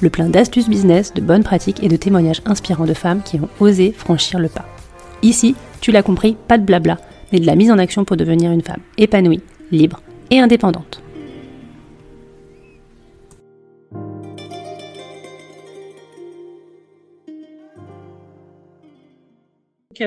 le plein d'astuces business, de bonnes pratiques et de témoignages inspirants de femmes qui ont osé franchir le pas. Ici, tu l'as compris, pas de blabla, mais de la mise en action pour devenir une femme épanouie, libre et indépendante.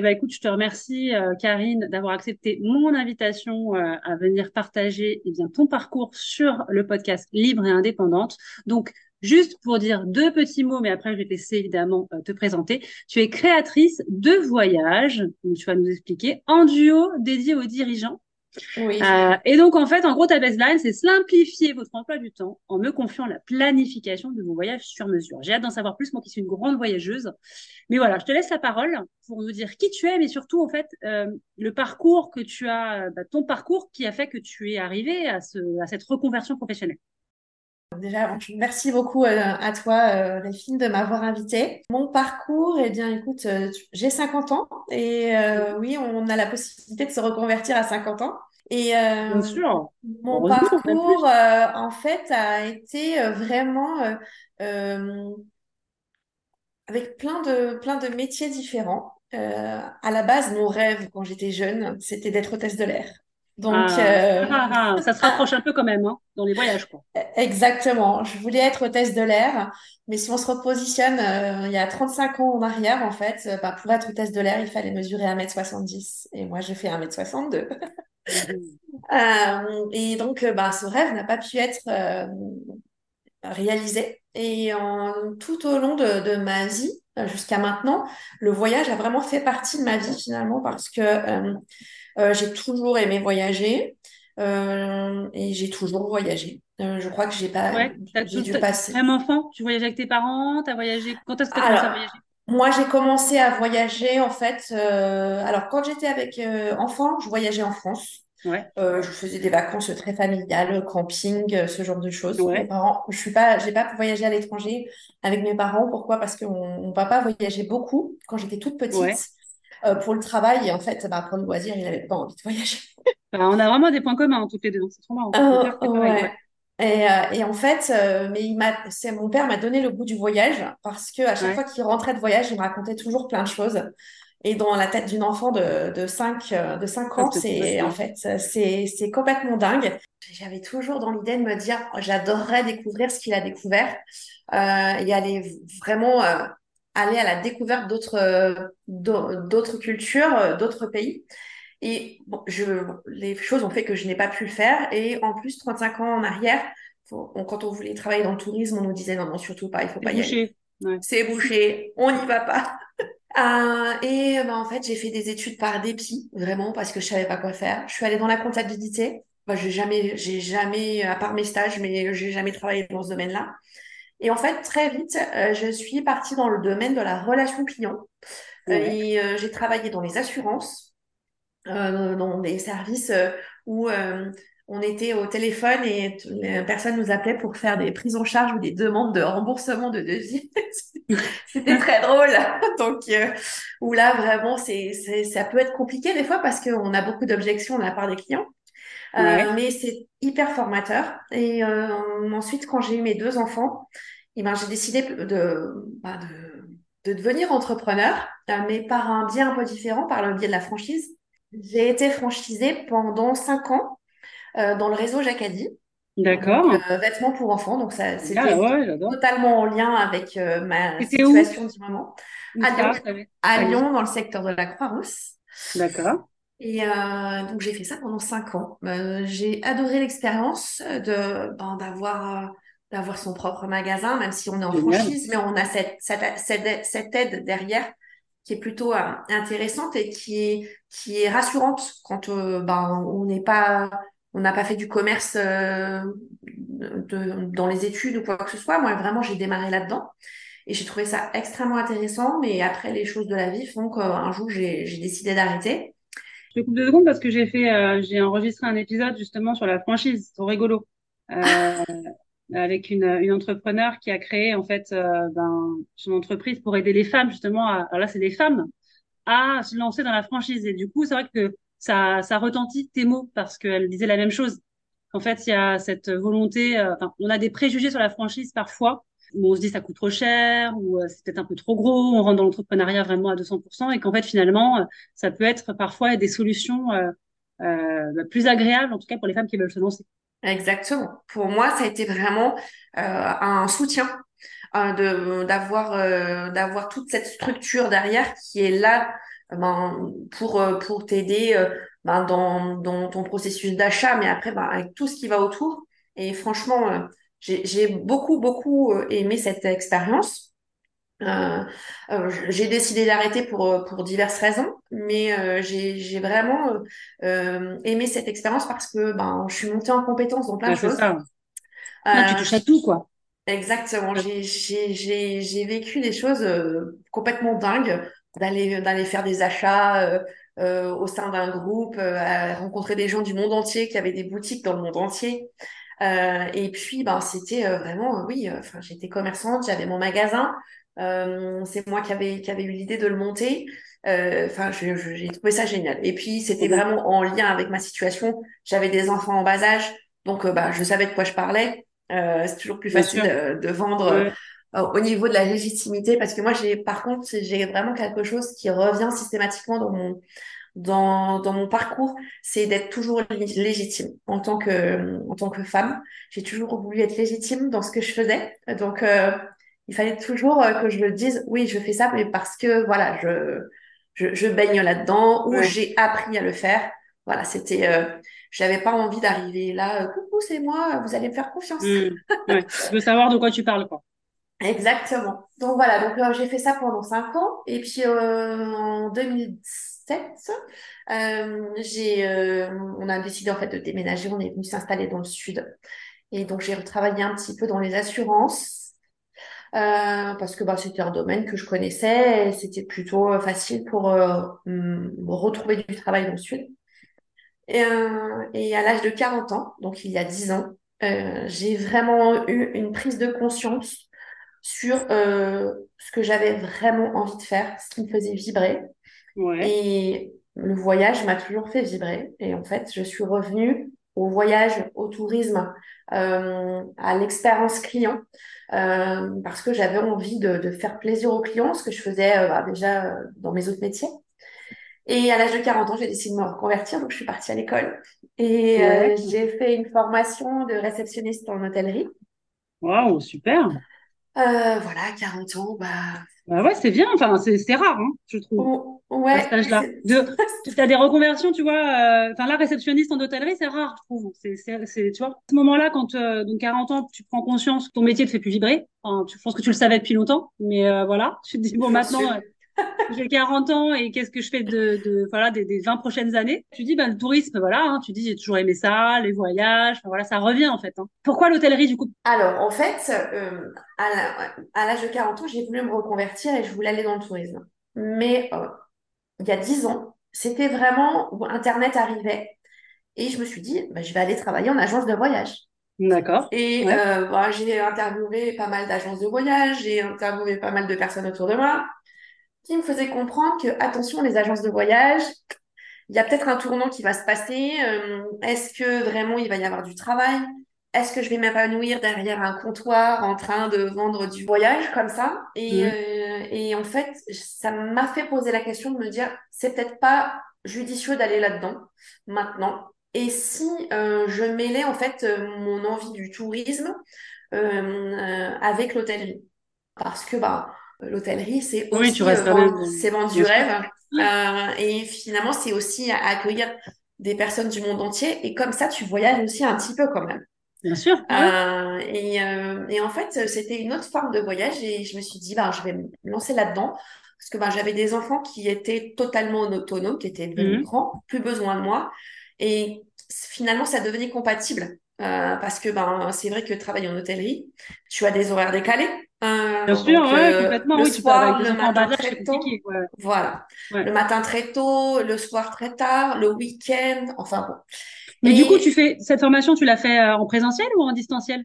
Bah écoute, je te remercie, euh, Karine, d'avoir accepté mon invitation euh, à venir partager eh ton parcours sur le podcast Libre et Indépendante. Donc, Juste pour dire deux petits mots, mais après je vais te laisser évidemment euh, te présenter. Tu es créatrice de voyages, tu vas nous expliquer, en duo dédié aux dirigeants. Oui. Euh, et donc en fait, en gros, ta baseline, c'est simplifier votre emploi du temps en me confiant la planification de vos voyages sur mesure. J'ai hâte d'en savoir plus, moi qui suis une grande voyageuse. Mais voilà, je te laisse la parole pour nous dire qui tu es, mais surtout en fait euh, le parcours que tu as, bah, ton parcours qui a fait que tu es arrivé à, ce, à cette reconversion professionnelle. Déjà, merci beaucoup euh, à toi, euh, Delphine, de m'avoir invitée. Mon parcours, eh bien, écoute, euh, j'ai 50 ans et oui, on a la possibilité de se reconvertir à 50 ans. Et Bien sûr. mon parcours, en fait, a été vraiment avec plein de, plein de métiers différents. à la base, mon rêve quand j'étais jeune, c'était d'être hôtesse de l'air. Donc, ah. Euh, ah, ah, ça se rapproche un peu quand même hein, dans les voyages. Quoi. Exactement. Je voulais être hôtesse de l'air, mais si on se repositionne euh, il y a 35 ans en arrière, en fait, euh, bah, pour être hôtesse de l'air, il fallait mesurer 1m70. Et moi, je fais 1m62. euh, et donc, bah, ce rêve n'a pas pu être réalisé. Et en, tout au long de, de ma vie, jusqu'à maintenant, le voyage a vraiment fait partie de ma vie finalement parce que euh, j'ai toujours aimé voyager euh, et j'ai toujours voyagé. Euh, je crois que j'ai pas. Ouais, j'ai dû passer. Même enfant, tu voyageais avec tes parents, tu as voyagé? Quand est-ce que tu as commencé à voyager? Moi, j'ai commencé à voyager en fait. alors, quand j'étais avec enfant, je voyageais en France. Ouais. je faisais des vacances très familiales, camping, ce genre de choses. Mes parents, je suis pas, j'ai pas voyagé à l'étranger avec mes parents. Pourquoi? Parce que mon, papa voyageait beaucoup quand j'étais toute petite. Euh, pour le travail. Et en fait, bah, pour le loisir, il n'avait pas envie de voyager. Bah, on a vraiment des points communs hein, toutes les deux. C'est trop marrant. Euh, et, euh, et, en fait, mais il m'a, c'est mon père m'a donné le goût du voyage parce que à chaque fois qu'il rentrait de voyage, il me racontait toujours plein de choses. Et dans la tête d'une enfant de, de 5, de 5 ans, c'est en fait c'est, c'est complètement dingue. J'avais toujours dans l'idée de me dire, j'adorerais découvrir ce qu'il a découvert euh, et aller vraiment aller à la découverte d'autres euh, d'autres cultures, euh, d'autres pays. Et bon, je, les choses ont fait que je n'ai pas pu le faire. Et en plus, 35 ans en arrière, quand on voulait travailler dans le tourisme, on nous disait non, non, surtout pas, il faut pas y aller. C'est bouché, on n'y va pas. euh, et ben, en fait, j'ai fait des études par dépit, vraiment, parce que je savais pas quoi faire. Je suis allée dans la comptabilité. Ben, j'ai jamais, j'ai jamais, à part mes stages, mais j'ai jamais travaillé dans ce domaine-là. Et en fait, très vite, euh, je suis partie dans le domaine de la relation client. Euh, et euh, j'ai travaillé dans les assurances, dans des services où on était au téléphone et personne nous appelait pour faire des prises en charge ou des demandes de remboursement de devis. C'était très drôle. Donc, où là, vraiment, c'est, ça peut être compliqué des fois parce qu'on a beaucoup d'objections de la part des clients. mais c'est hyper formateur. Et ensuite, quand j'ai eu mes deux enfants, eh ben, j'ai décidé de, de, de, devenir entrepreneur, euh, mais par un biais un peu différent, par le biais de la franchise. J'ai été franchisée pendant cinq ans euh, dans le réseau Jacadi. D'accord. Euh, vêtements pour enfants, donc ça c'était ah totalement en lien avec ma situation du moment. À Lyon, à Lyon, dans le secteur de la Croix-Rousse. D'accord. Et donc j'ai fait ça pendant cinq ans. j'ai adoré l'expérience de ben, d'avoir d'avoir son propre magasin, même si on est en franchise, mais on a cette, cette, cette, aide derrière qui est plutôt intéressante et qui est qui est rassurante quand ben, on n'est pas on n'a pas fait du commerce de, dans les études ou quoi que ce soit. Moi, vraiment, j'ai démarré là-dedans. Et j'ai trouvé ça extrêmement intéressant. Mais après, les choses de la vie font qu'un jour, j'ai décidé d'arrêter. Je coupe deux secondes parce que j'ai fait, euh, j'ai enregistré un épisode justement sur la franchise, c'est rigolo, euh, avec une, une entrepreneur qui a créé en fait euh, ben, son entreprise pour aider les femmes justement. À, alors là, c'est des femmes à se lancer dans la franchise. Et du coup, c'est vrai que ça, ça retentit tes mots parce qu'elle disait la même chose. En fait, il y a cette volonté. Euh, on a des préjugés sur la franchise parfois où on se dit ça coûte trop cher ou euh, c'est peut-être un peu trop gros, on rentre dans l'entrepreneuriat vraiment à 200% et qu'en fait finalement ça peut être parfois des solutions euh, plus agréables en tout cas pour les femmes qui veulent se lancer. Exactement. Pour moi, ça a été vraiment un soutien de d'avoir d'avoir toute cette structure derrière qui est là ben, pour pour t'aider ben, dans dans ton processus d'achat, mais après ben, avec tout ce qui va autour. Et franchement, j'ai beaucoup, beaucoup euh, aimé cette expérience. Euh, euh, j'ai décidé d'arrêter pour, pour diverses raisons, mais j'ai vraiment aimé cette expérience parce que ben, je suis montée en compétence dans plein de choses. Ça. tu touches à tout, quoi. Exactement. J'ai vécu des choses complètement dingues, d'aller d'aller faire des achats au sein d'un groupe, rencontrer des gens du monde entier qui avaient des boutiques dans le monde entier. Euh, et puis, ben, c'était euh, vraiment, euh, oui, enfin, j'étais commerçante, j'avais mon magasin. C'est moi qui avais, qui avait eu l'idée de le monter. Enfin, j'ai trouvé ça génial. Et puis, c'était vraiment en lien avec ma situation. J'avais des enfants en bas âge, donc bah, je savais de quoi je parlais. c'est toujours plus facile de, vendre au niveau de la légitimité, parce que moi, j'ai, par contre, j'ai vraiment quelque chose qui revient systématiquement dans mon dans, dans mon parcours, c'est d'être toujours légitime en tant que, en tant que femme. J'ai toujours voulu être légitime dans ce que je faisais. Donc, euh, il fallait toujours euh, que je le dise, oui, je fais ça, mais parce que, voilà, je, je, je baigne là-dedans ou j'ai appris à le faire. Voilà, c'était, euh, j'avais pas envie d'arriver là, euh, coucou, c'est moi, vous allez me faire confiance. Mmh. Ouais. je veux savoir de quoi tu parles, quoi. Exactement. Donc voilà, donc j'ai fait ça pendant cinq ans et puis en 2010 euh, j'ai, euh, on a décidé en fait de déménager. On est venu s'installer dans le sud. Et donc, j'ai retravaillé un petit peu dans les assurances. Euh, parce que bah, c'était un domaine que je connaissais et c'était plutôt facile pour retrouver du travail dans le sud. Et, et à l'âge de 40 ans, donc il y a 10 ans, j'ai vraiment eu une prise de conscience sur ce que j'avais vraiment envie de faire, ce qui me faisait vibrer. Et le voyage m'a toujours fait vibrer. Et en fait, je suis revenue au voyage, au tourisme, euh, à l'expérience client, euh, parce que j'avais envie de, de, faire plaisir aux clients, ce que je faisais euh, bah, déjà euh, dans mes autres métiers. Et à l'âge de 40 ans, j'ai décidé de me reconvertir, donc je suis partie à l'école. Et euh, j'ai fait une formation de réceptionniste en hôtellerie. Waouh, super! voilà, 40 ans, bah, bah ouais, c'est bien. Enfin, c'est rare, hein, je trouve. Oh, ouais. À cet âge-là. tu as des reconversions, tu vois. Euh, enfin, la réceptionniste en hôtellerie, c'est rare, je trouve. C'est, c'est, tu vois. À ce moment-là, quand euh, donc 40 ans, tu prends conscience que ton métier te fait plus vibrer. Enfin, je pense que tu le savais depuis longtemps, mais euh, voilà. Tu te dis bon, maintenant, j'ai 40 ans et qu'est-ce que je fais de, de voilà des, des 20 prochaines années? Tu dis ben le tourisme voilà, hein, tu dis j'ai toujours aimé ça, les voyages, voilà ça revient en fait. Hein. Pourquoi l'hôtellerie du coup? Alors en fait euh, à l'âge de 40 ans j'ai voulu me reconvertir et je voulais aller dans le tourisme. Mais euh, il y a 10 ans c'était vraiment où Internet arrivait et je me suis dit ben, je vais aller travailler en agence de voyage. D'accord. Et euh, bah, j'ai interviewé pas mal d'agences de voyage, j'ai interviewé pas mal de personnes autour de moi qui me faisait comprendre que, attention, les agences de voyage, il y a peut-être un tournant qui va se passer. Euh, est-ce que vraiment il va y avoir du travail? Est-ce que je vais m'épanouir derrière un comptoir en train de vendre du voyage comme ça? Et, euh, et en fait, ça m'a fait poser la question de me dire, c'est peut-être pas judicieux d'aller là-dedans maintenant. Et si euh, je mêlais en fait mon envie du tourisme avec l'hôtellerie? Parce que bah l'hôtellerie, c'est Oui, aussi tu restes euh, quand même. vendre, c'est vendre du rêve. Euh, et finalement, c'est aussi accueillir des personnes du monde entier. Et comme ça, tu voyages aussi un petit peu quand même. Bien sûr. ouais. Euh, et, euh, et en fait, c'était une autre forme de voyage et je me suis dit, ben, je vais me lancer là-dedans parce que ben, j'avais des enfants qui étaient totalement autonomes, qui étaient devenus Mhm. grands, plus besoin de moi. Et finalement, ça devenait compatible euh, parce que ben, c'est vrai que travailler en hôtellerie, tu as des horaires décalés. Bien Euh, sûr, donc, ouais, euh, complètement. le Oui, soir, le matin très tôt. Ouais. Voilà. Ouais. Le matin très tôt, le soir très tard, le week-end, enfin bon. Mais du coup, tu fais cette formation, tu l'as fait euh, en présentiel ou en distanciel?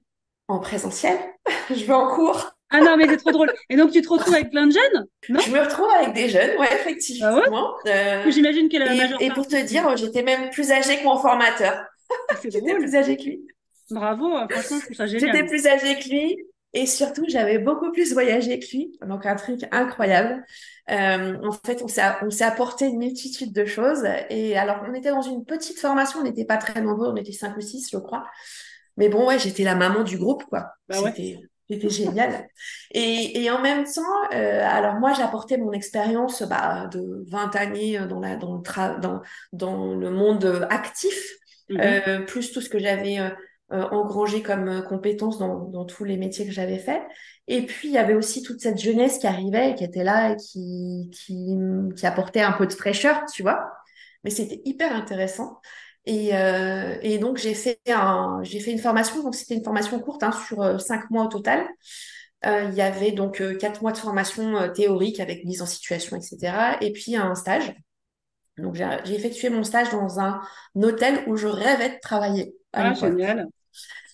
en présentiel, je vais en cours. Ah non, mais c'est trop drôle. Et donc, tu te retrouves avec plein de jeunes? Non? Je me retrouve avec des jeunes, ouais, Ah ouais? effectivement. Euh, J'imagine que la et, majeure et pour te dire, j'étais même plus âgée que mon formateur. Ah, J'étais plus âgée que lui. Bravo, franchement, je trouve ça J'étais génial. plus âgée que lui. Et surtout, j'avais beaucoup plus voyagé que lui. Donc, un truc incroyable. Euh, en fait, on s'est, apporté une multitude de choses. Et alors, on était dans une petite formation. On n'était pas très nombreux. On était cinq ou six, je crois. Mais bon, ouais, j'étais la maman du groupe, quoi. Bah. C'était, génial. Et, et en même temps, euh, alors moi, j'ai apporté mon expérience bah, de 20 années dans, la, dans, le, tra- dans, dans le monde actif, Mhm. euh, plus tout ce que j'avais euh, engrangé comme euh, compétences dans, dans tous les métiers que j'avais faits. Et puis, il y avait aussi toute cette jeunesse qui arrivait qui était là et qui, qui, qui apportait un peu de fraîcheur, tu vois. Mais c'était hyper intéressant. Et, euh, et donc, j'ai fait, un, j'ai fait une formation. Donc, c'était une formation courte, hein, sur euh, cinq mois au total. Euh, il y avait donc quatre mois de formation théorique avec mise en situation, etc. Et puis un stage. Donc, j'ai j'ai effectué mon stage dans un hôtel où je rêvais de travailler Ah, génial.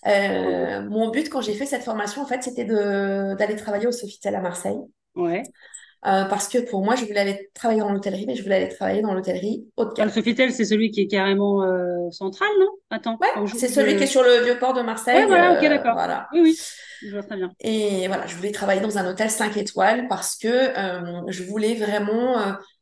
Euh, mon but quand j'ai fait cette formation, en fait, c'était d'aller travailler au Sofitel à Marseille. Ouais. Euh, parce que pour moi, je voulais aller travailler dans l'hôtellerie, mais je voulais aller travailler dans l'hôtellerie haut de Ah, le gamme. Sofitel, c'est celui qui est carrément euh, central, non? Attends, Ouais, c'est celui qui est sur le vieux port de Ouais, Marseille. voilà, ok, d'accord. voilà. Oui, oui, je vois très bien. Et voilà, je voulais travailler dans un hôtel 5 étoiles parce que je voulais vraiment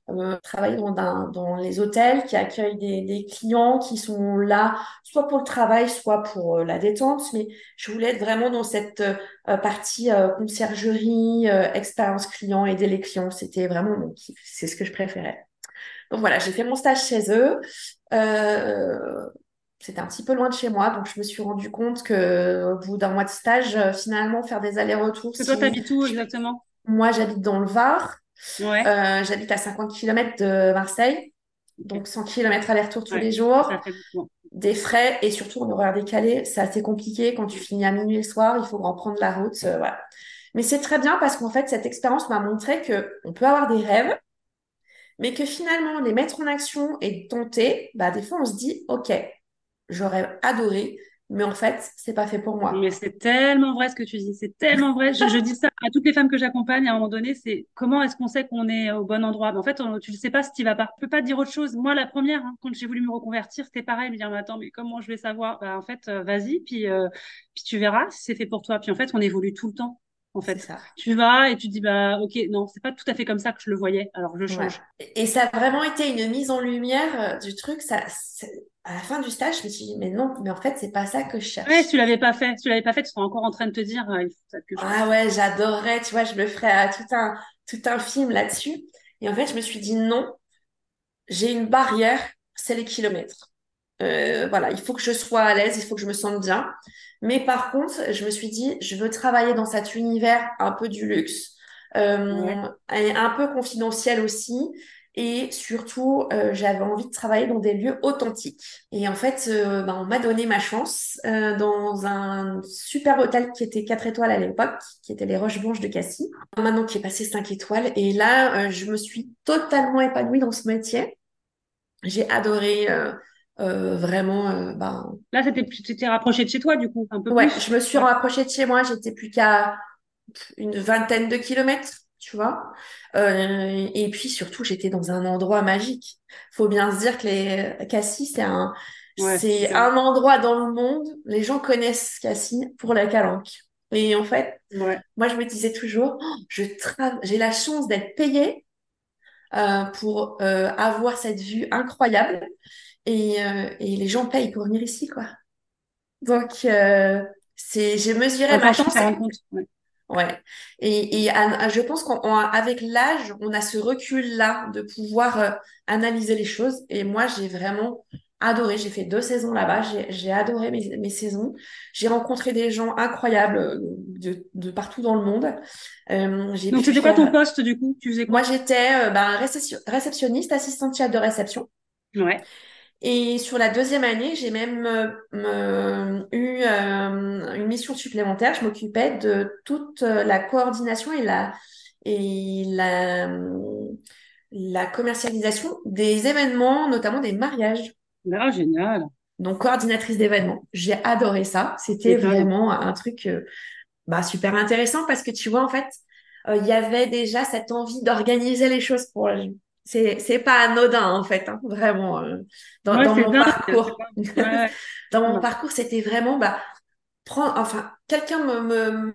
euh, euh, travailler dans, dans les hôtels qui accueillent des, des clients qui sont là, soit pour le travail, soit pour euh, la détente. Mais je voulais être vraiment dans cette euh, partie euh, conciergerie, euh, expérience client, aider les clients. C'était vraiment mon kiff. C'est ce que je préférais. Donc voilà, j'ai fait mon stage chez eux. Euh, c'était un petit peu loin de chez moi, donc je me suis rendu compte que au bout d'un mois de stage, euh, finalement, faire des allers-retours, que toi, t'habites où exactement? moi j'habite dans le Var, Ouais, euh, j'habite à 50 km de Marseille, donc 100 km aller-retour tous Ouais, les jours, des frais et surtout en horaire décalé, c'est assez compliqué. Quand tu finis à minuit le soir, il faut reprendre la route, euh, voilà. Mais c'est très bien parce qu'en fait, cette expérience m'a montré que on peut avoir des rêves, mais que finalement, les mettre en action et tenter, bah, des fois, on se dit, OK, j'aurais adoré, mais en fait, c'est pas fait pour moi. Mais c'est tellement vrai ce que tu dis, c'est tellement vrai. Je, je dis ça à toutes les femmes que j'accompagne à un moment donné, c'est comment est-ce qu'on sait qu'on est au bon endroit? En fait, tu ne sais pas si tu vas pas. Tu peux pas dire autre chose. Moi, la première, hein, quand j'ai voulu me reconvertir, c'était pareil, me dire, mais attends, mais comment je vais savoir? Bah, en fait, euh, vas-y, puis, euh, puis tu verras si c'est fait pour toi. Puis en fait, on évolue tout le temps. En fait, ça. tu vas et tu dis, bah, ok, non, c'est pas tout à fait comme ça que je le voyais, alors je Ouais. change. Et ça a vraiment été une mise en lumière euh, du truc. Ça, à la fin du stage, je me suis dit, mais non, mais en fait, c'est pas ça que je Ouais, si cherche. tu l'avais pas fait, si tu l'avais pas fait, tu serais encore en train de te dire, euh, il faut que je Ah ouais, j'adorerais, tu vois, je me ferais euh, tout un, tout un film là-dessus. Et en fait, je me suis dit, non, j'ai une barrière, c'est les kilomètres. Euh, voilà, il faut que je sois à l'aise, il faut que je me sente bien. Mais par contre, je me suis dit, je veux travailler dans cet univers un peu du luxe, euh, un peu confidentiel aussi. Et surtout, euh, j'avais envie de travailler dans des lieux authentiques. Et en fait, euh, ben, on m'a donné ma chance euh, dans un super hôtel qui était 4 étoiles à l'époque, qui était les Roches Blanches de Cassis. Maintenant qui est passé 5 étoiles. Et là, je me suis totalement épanouie dans ce métier. J'ai adoré euh, vraiment. euh, ben, Là, c'était t'es rapproché de chez toi, du coup, un peu ouais, plus. je me suis rapprochée de chez moi. J'étais plus qu'à une vingtaine de kilomètres, tu vois. Euh, et puis surtout, j'étais dans un endroit magique. Faut bien se dire que les Cassis, c'est un, Ouais, c'est un endroit dans le monde. Les gens connaissent Cassis pour la calanque. Et en fait, Ouais. moi, je me disais toujours, Oh, je tra- j'ai la chance d'être payée euh, pour euh, avoir cette vue incroyable. Et, euh, et les gens payent pour venir ici, quoi. Donc, euh, c'est, j'ai mesuré ma chance. Ouais. Et, et je pense qu'avec l'âge, on a ce recul-là de pouvoir euh, analyser les choses. Et moi, j'ai vraiment adoré. J'ai fait deux saisons là-bas. J'ai adoré mes, mes saisons. J'ai rencontré des gens incroyables de, de partout dans le monde. Euh, Donc, c'était quoi ton poste du coup? Tu faisais quoi? Moi, j'étais euh, ben, réceptionniste, assistante chef de réception. Ouais. Et sur la deuxième année, j'ai même euh, eu euh, une mission supplémentaire. Je m'occupais de toute la coordination et la, et la, la commercialisation des événements, notamment des mariages. Ah, génial. Donc, coordinatrice d'événements. J'ai adoré ça. C'était vraiment un truc euh, bah, super intéressant parce que tu vois, en fait, il y avait déjà cette envie d'organiser les choses pour c'est c'est pas anodin en fait hein, vraiment euh, dans, dans mon parcours. dans mon parcours c'était vraiment bah prendre enfin quelqu'un me me,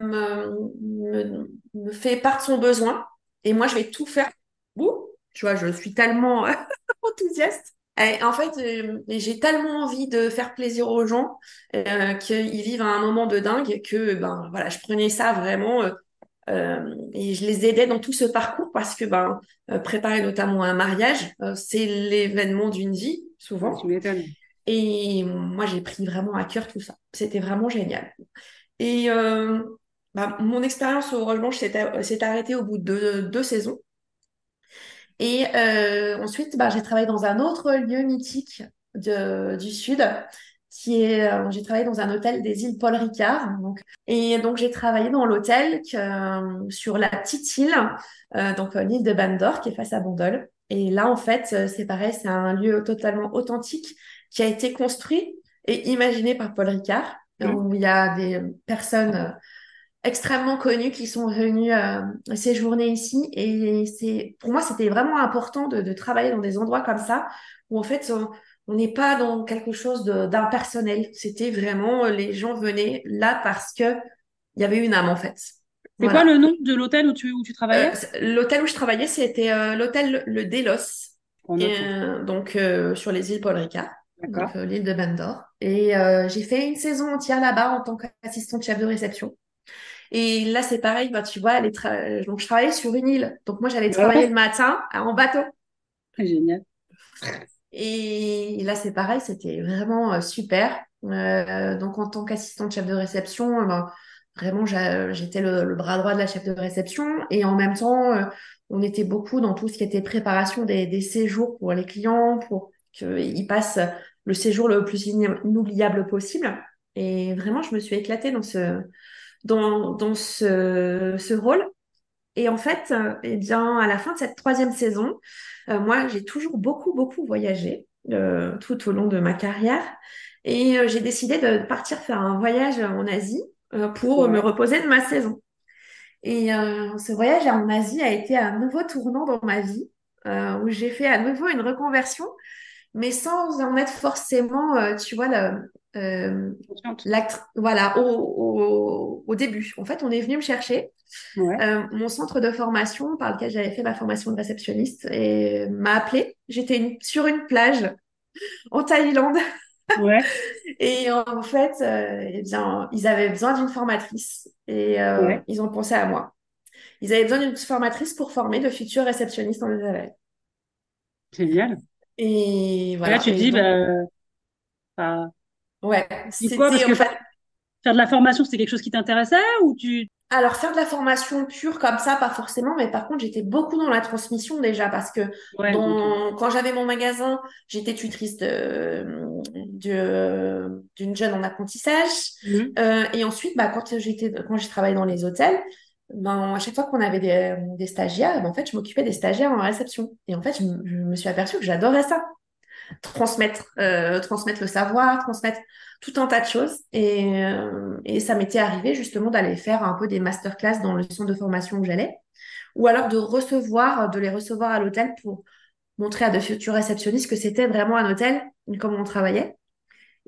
me me fait part de son besoin et moi je vais tout faire. Ouh, tu vois je suis tellement enthousiaste. Et en fait euh, j'ai tellement envie de faire plaisir aux gens euh, qu'ils vivent un moment de dingue que ben voilà je prenais ça vraiment euh, et je les aidais dans tout ce parcours parce que ben, euh, préparer notamment un mariage, euh, c'est l'événement d'une vie, souvent. Et moi, j'ai pris vraiment à cœur tout ça. C'était vraiment génial. Et bah, mon expérience au Roche Blanche s'est arrêtée au bout de deux, saisons. Et ensuite, bah, j'ai travaillé dans un autre lieu mythique de, du Sud qui est, euh, j'ai travaillé dans un hôtel des îles Paul Ricard. Donc, et donc, j'ai travaillé dans l'hôtel euh, sur la petite île, euh, donc l'île de Bandor, qui est face à Bandol. Et là, en fait, c'est pareil, c'est un lieu totalement authentique qui a été construit et imaginé par Paul Ricard, mmh. où il y a des personnes extrêmement connues qui sont venues séjourner ici. Et c'est, pour moi, c'était vraiment important de, de, travailler dans des endroits comme ça, où en fait, on n'est pas dans quelque chose d'impersonnel. C'était vraiment, euh, les gens venaient là parce que il y avait une âme en fait. C'est quoi le nom de l'hôtel où tu, où tu travaillais? Euh, L'hôtel où je travaillais, c'était euh, l'hôtel Le Delos, donc sur les îles Paul Ricard, l'île de Bandor. Et j'ai fait une saison entière là-bas en tant qu'assistante chef de réception. Et là, c'est pareil, bah, tu vois, donc je travaillais sur une île. Donc moi, j'allais travailler le matin en bateau. Génial. Et là, c'est pareil, c'était vraiment euh, super. Euh, donc, en tant qu'assistante chef de réception, euh, ben, vraiment, j'étais le, bras droit de la chef de réception. Et en même temps, on était beaucoup dans tout ce qui était préparation des, séjours pour les clients, pour qu'ils passent le séjour le plus inoubliable possible. Et vraiment, je me suis éclatée dans ce, dans, dans ce, ce rôle. Et en fait, eh bien, à la fin de cette troisième saison, euh, moi, j'ai toujours beaucoup, beaucoup voyagé euh, tout au long de ma carrière. Et euh, j'ai décidé de partir faire un voyage en Asie pour me reposer de ma saison. Et ce voyage en Asie a été un nouveau tournant dans ma vie, où j'ai fait à nouveau une reconversion, mais sans en être forcément, tu vois, euh, voilà, au, au, début. En fait, on est venu me chercher. Euh, mon centre de formation par lequel j'avais fait ma formation de réceptionniste et m'a appelé. J'étais sur une plage en Thaïlande. Ouais. et en fait, euh, eh bien, ils avaient besoin d'une formatrice et euh, ils ont pensé à moi. Ils avaient besoin d'une formatrice pour former de futurs réceptionnistes en Israël. Génial. Et voilà. là, tu dis, bah, Ouais, c'était quoi? parce que faire de la formation, c'était quelque chose qui t'intéressait ou tu alors faire de la formation pure comme ça, pas forcément, mais par contre j'étais beaucoup dans la transmission déjà parce que quand j'avais mon magasin, j'étais tutrice de, d'une jeune en apprentissage mmh. euh, et ensuite bah quand j'étais quand j'ai travaillé dans les hôtels, ben à chaque fois qu'on avait des, des stagiaires, ben, en fait je m'occupais des stagiaires en réception et en fait je, je me suis aperçue que j'adorais ça transmettre, euh, transmettre le savoir, transmettre tout un tas de choses. Et, euh, et ça m'était arrivé justement d'aller faire un peu des masterclass dans le centre de formation où j'allais, ou alors de recevoir, de les recevoir à l'hôtel pour montrer à de futurs réceptionnistes que c'était vraiment un hôtel, comme on travaillait.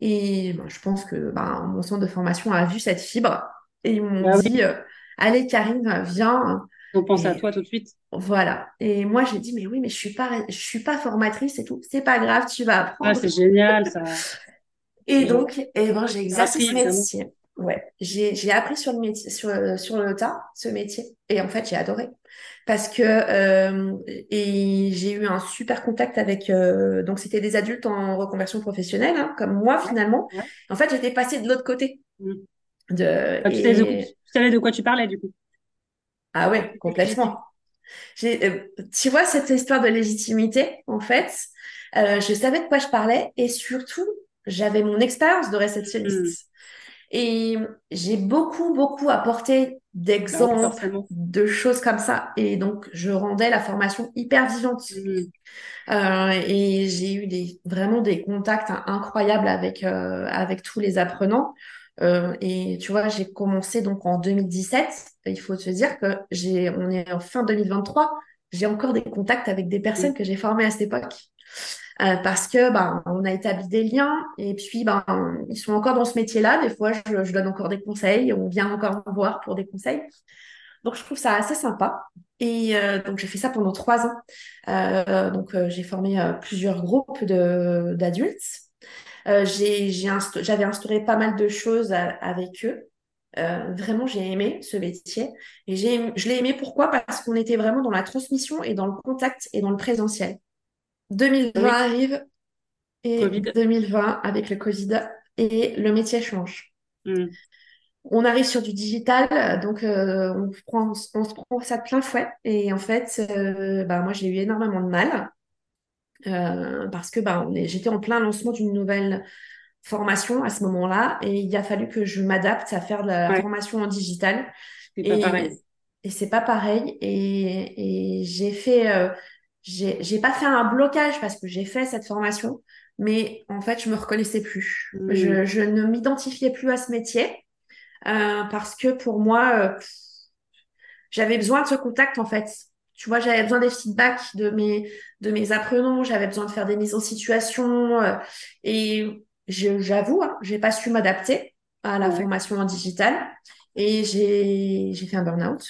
Et ben, je pense que ben, mon centre de formation a vu cette fibre et ils m'ont ah dit euh, Allez, Karine, viens, on pense à toi tout de suite. Voilà. Et moi, j'ai dit, mais oui, mais je suis pas, je suis pas formatrice et tout. C'est pas grave, tu vas apprendre. Ah, c'est génial, ça. et donc, eh ben, j'ai exercé ce métier. Ouais, j'ai j'ai appris sur le métier sur sur le tas ce métier et en fait j'ai adoré parce que euh, et j'ai eu un super contact avec euh, donc c'était des adultes en reconversion professionnelle hein, comme moi finalement. Ouais. En fait j'étais passée de l'autre côté Mm. de Ah, tu et tu savais de quoi tu parlais, du coup. ah ouais complètement. Euh, tu vois cette histoire de légitimité en fait euh, je savais de quoi je parlais et surtout j'avais mon expérience de réceptionniste. Et j'ai beaucoup, beaucoup apporté Bah d'exemples, de choses comme ça. Et donc, je rendais la formation hyper vivante. Mm. Euh, et j'ai eu des, vraiment des contacts hein, incroyables avec, avec tous les apprenants. Euh, et tu vois, j'ai commencé donc en 2017. Et il faut se dire que j'ai, on est en fin 2023. J'ai encore des contacts avec des personnes que j'ai formées à cette époque. Euh, parce que ben, on a établi des liens et puis ben, ils sont encore dans ce métier-là. Des fois, je, je donne encore des conseils, on vient encore me voir pour des conseils. Donc, je trouve ça assez sympa. Et euh, donc, j'ai fait ça pendant trois ans. Euh, donc, j'ai formé plusieurs groupes de, d'adultes. Euh, j'avais instauré pas mal de choses a- avec eux. Euh, vraiment, j'ai aimé ce métier. Et j'ai, je l'ai aimé pourquoi? Parce qu'on était vraiment dans la transmission et dans le contact et dans le présentiel. 2020 Oui, arrive et Covid. 2020 avec le Covid et le métier change. Mm. On arrive sur du digital, donc euh, on prend, on se prend ça de plein fouet. Et en fait, euh, bah, moi j'ai eu énormément de mal euh, parce que bah, j'étais en plein lancement d'une nouvelle formation à ce moment-là et il a fallu que je m'adapte à faire de la Ouais, formation en digital. Et, et c'est pas pareil. Et, et j'ai fait, euh, j'ai, pas fait un blocage parce que j'ai fait cette formation, mais en fait, je me reconnaissais plus. Je, je ne m'identifiais plus à ce métier euh, parce que pour moi, euh, j'avais besoin de ce contact en fait. Tu vois, j'avais besoin des feedbacks de mes, de mes apprenants, j'avais besoin de faire des mises en situation euh, et j'avoue, hein, j'ai pas su m'adapter à la Ouais. formation en digital et j'ai, j'ai fait un burn-out.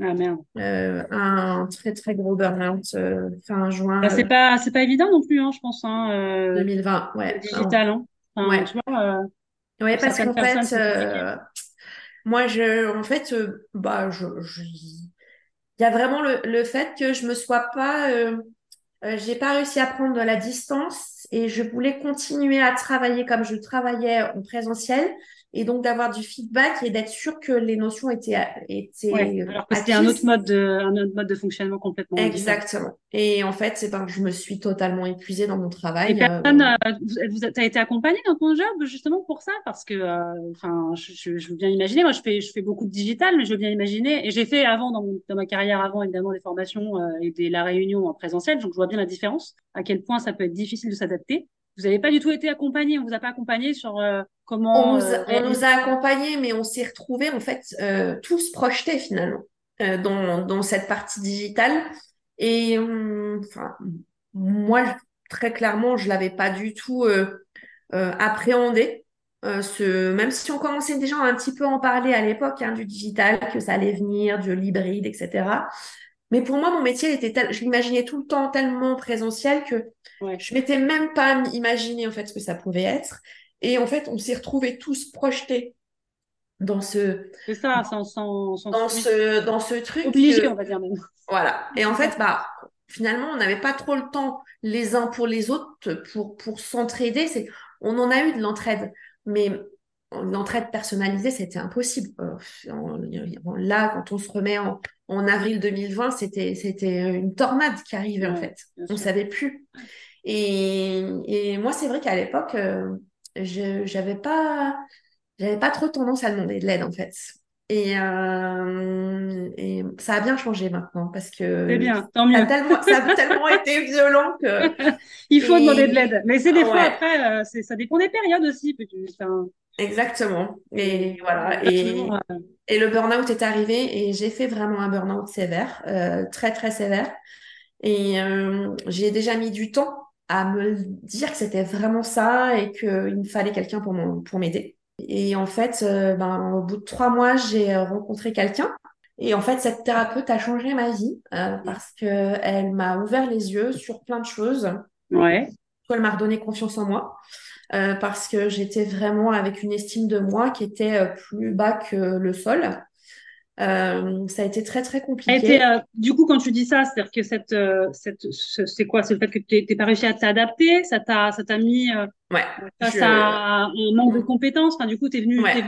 Ah merde. Euh, un très très gros burn-out euh, fin juin Bah, c'est pas, c'est pas évident non plus, hein, je pense, hein, euh, 2020. le Ouais, digital, hein. Enfin, ouais, tu vois, ouais, parce qu'en fait, moi, je, en fait, bah, je, je- il y a vraiment le, fait que je me sois pas, euh, euh, j'ai pas réussi à prendre de la distance et je voulais continuer à travailler comme je travaillais en présentiel et donc d'avoir du feedback et d'être sûr que les notions étaient, Ouais, étaient alors que c'était un autre mode de, un autre mode de fonctionnement complètement différent. Exactement. Et en fait, c'est ben, que je me suis totalement épuisée dans mon Et travail. personne, euh, euh, vous, t'as été accompagnée dans ton job justement pour ça? Parce que, euh, enfin, je, je, je veux bien imaginer. Moi, je fais, je fais beaucoup de digital, mais je veux bien imaginer. Et j'ai fait avant, dans, mon- dans ma carrière avant, évidemment, des formations euh, et des, la réunion en présentiel. Donc, je vois bien la différence, à quel point ça peut être difficile de s'adapter. Vous n'avez pas du tout été accompagné. On vous a pas accompagné sur euh, on comment nous euh, a, on nous a accompagnés, mais on s'est retrouvés en fait euh, tous projetés finalement euh, dans, dans cette partie digitale. Et hum, enfin, moi, très clairement, je l'avais pas du tout euh, euh, appréhendé. Euh, ce, même si on commençait déjà un petit peu à en parler à l'époque hein, du digital, que ça allait venir, de l'hybride, etc. Mais pour moi, mon métier était tel, je l'imaginais tout le temps tellement présentiel que Ouais. je m'étais même pas imaginé en fait ce que ça pouvait être. Et en fait, on s'est retrouvés tous projetés dans ce, C'est ça, sans, sans, sans, dans ce, dans ce truc obligé, on va dire même. voilà. Et en fait, bah, finalement, on n'avait pas trop le temps les uns pour les autres pour, pour s'entraider. C'est, on en a eu de l'entraide, mais l'entraide personnalisée, c'était impossible. Euh, on- là, quand on se remet en, en avril 2020, c'était, c'était une tornade qui arrivait en fait. bien On sûr. savait plus. Et, et moi, c'est vrai qu'à l'époque, euh, je, j'avais pas, j'avais pas trop tendance à demander de l'aide en fait. Et, euh, et ça a bien changé maintenant parce C'est que bien, tant ça a tellement, ça a tellement été violent que. Il faut demander de l'aide. Mais c'est des fois ouais, après, euh, c'est, ça dépend des périodes aussi. Enfin, exactement. et voilà. Et, et le burn-out est arrivé et j'ai fait vraiment un burn-out sévère, euh, très très sévère. Et euh, j'ai déjà mis du temps à me dire que c'était vraiment ça et qu'il me fallait quelqu'un pour m'aider. Et en fait, euh, ben, au bout de trois mois, j'ai rencontré quelqu'un. Et en fait, cette thérapeute a changé ma vie parce que elle m'a ouvert les yeux sur plein de choses. Ouais. Elle m'a redonné confiance en moi. Euh, parce que j'étais vraiment avec une estime de moi qui était euh, plus bas que le sol. Euh, ça a été très très compliqué. du coup, quand tu dis ça, c'est-à-dire que cette, cette, c'est quoi? C'est le fait que tu n'es pas réussi à t'adapter? Ça t'a, ça t'a mis ouais, face à un manque de compétences? Enfin, du coup, tu es venu, Ouais.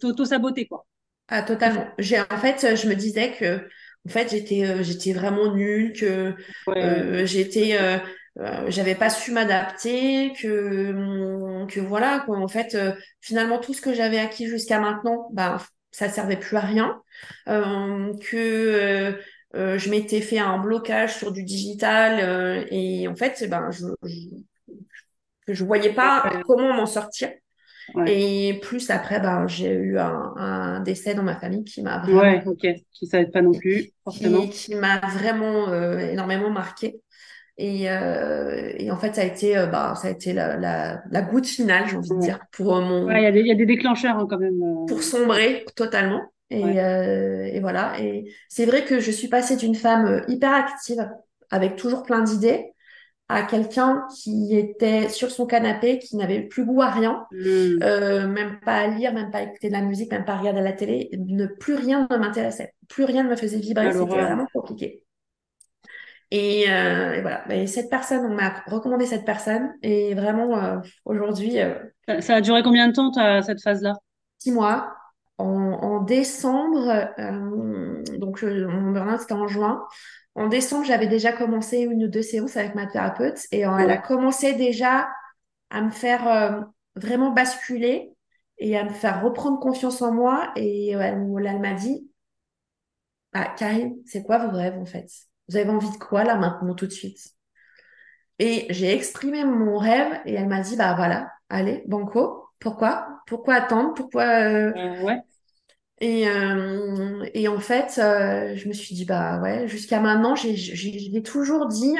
t'auto-saboter, quoi. Ah, totalement. J'ai, en fait, je me disais que, en fait, j'étais, j'étais vraiment nulle, que Ouais. j'étais, euh, j'avais pas su m'adapter, que, que voilà, quoi. En fait, euh, finalement, tout ce que j'avais acquis jusqu'à maintenant, bah, ça servait plus à rien. Euh, que je m'étais fait un blocage sur du digital et en fait, ben, je, je, je voyais pas comment m'en sortir. Et plus après, ben, j'ai eu un, un, décès dans ma famille qui m'a vraiment... Ouais, ok, qui savait pas non plus, forcément. Qui, qui m'a vraiment énormément marqué. Et, euh, et, en fait, ça a été, euh, bah, ça a été la, la, la goutte finale, j'ai envie de dire, pour euh, mon. Il y, y, a des déclencheurs hein, quand même. Euh... Pour sombrer totalement. Et, ouais. Euh, et voilà. Et c'est vrai que je suis passée d'une femme hyper active, avec toujours plein d'idées, à quelqu'un qui était sur son canapé, qui n'avait plus goût à rien, mmh. même pas à lire, même pas à écouter de la musique, même pas à regarder la télé. Ne, plus rien ne m'intéressait. Plus rien ne me faisait vibrer. C'était vraiment compliqué. Et, euh, et, voilà. Et cette personne, on m'a recommandé cette personne. Et vraiment, euh, aujourd'hui. Euh, ça, a duré combien de temps, cette phase-là? Six mois. En, en décembre, donc mon burn-out, c'était en juin. En décembre, j'avais déjà commencé une ou deux séances avec ma thérapeute. Et ouais. elle a commencé déjà à me faire vraiment basculer et à me faire reprendre confiance en moi. Et elle, elle m'a dit ah, Karine, c'est quoi vos rêves en fait? Vous avez envie de quoi là maintenant tout de suite? Et j'ai exprimé mon rêve et elle m'a dit bah voilà, allez, banco. Pourquoi? Pourquoi attendre? Pourquoi euh... Euh, ouais. Et, euh, et en fait, euh, je me suis dit bah ouais, jusqu'à maintenant, j'ai toujours dit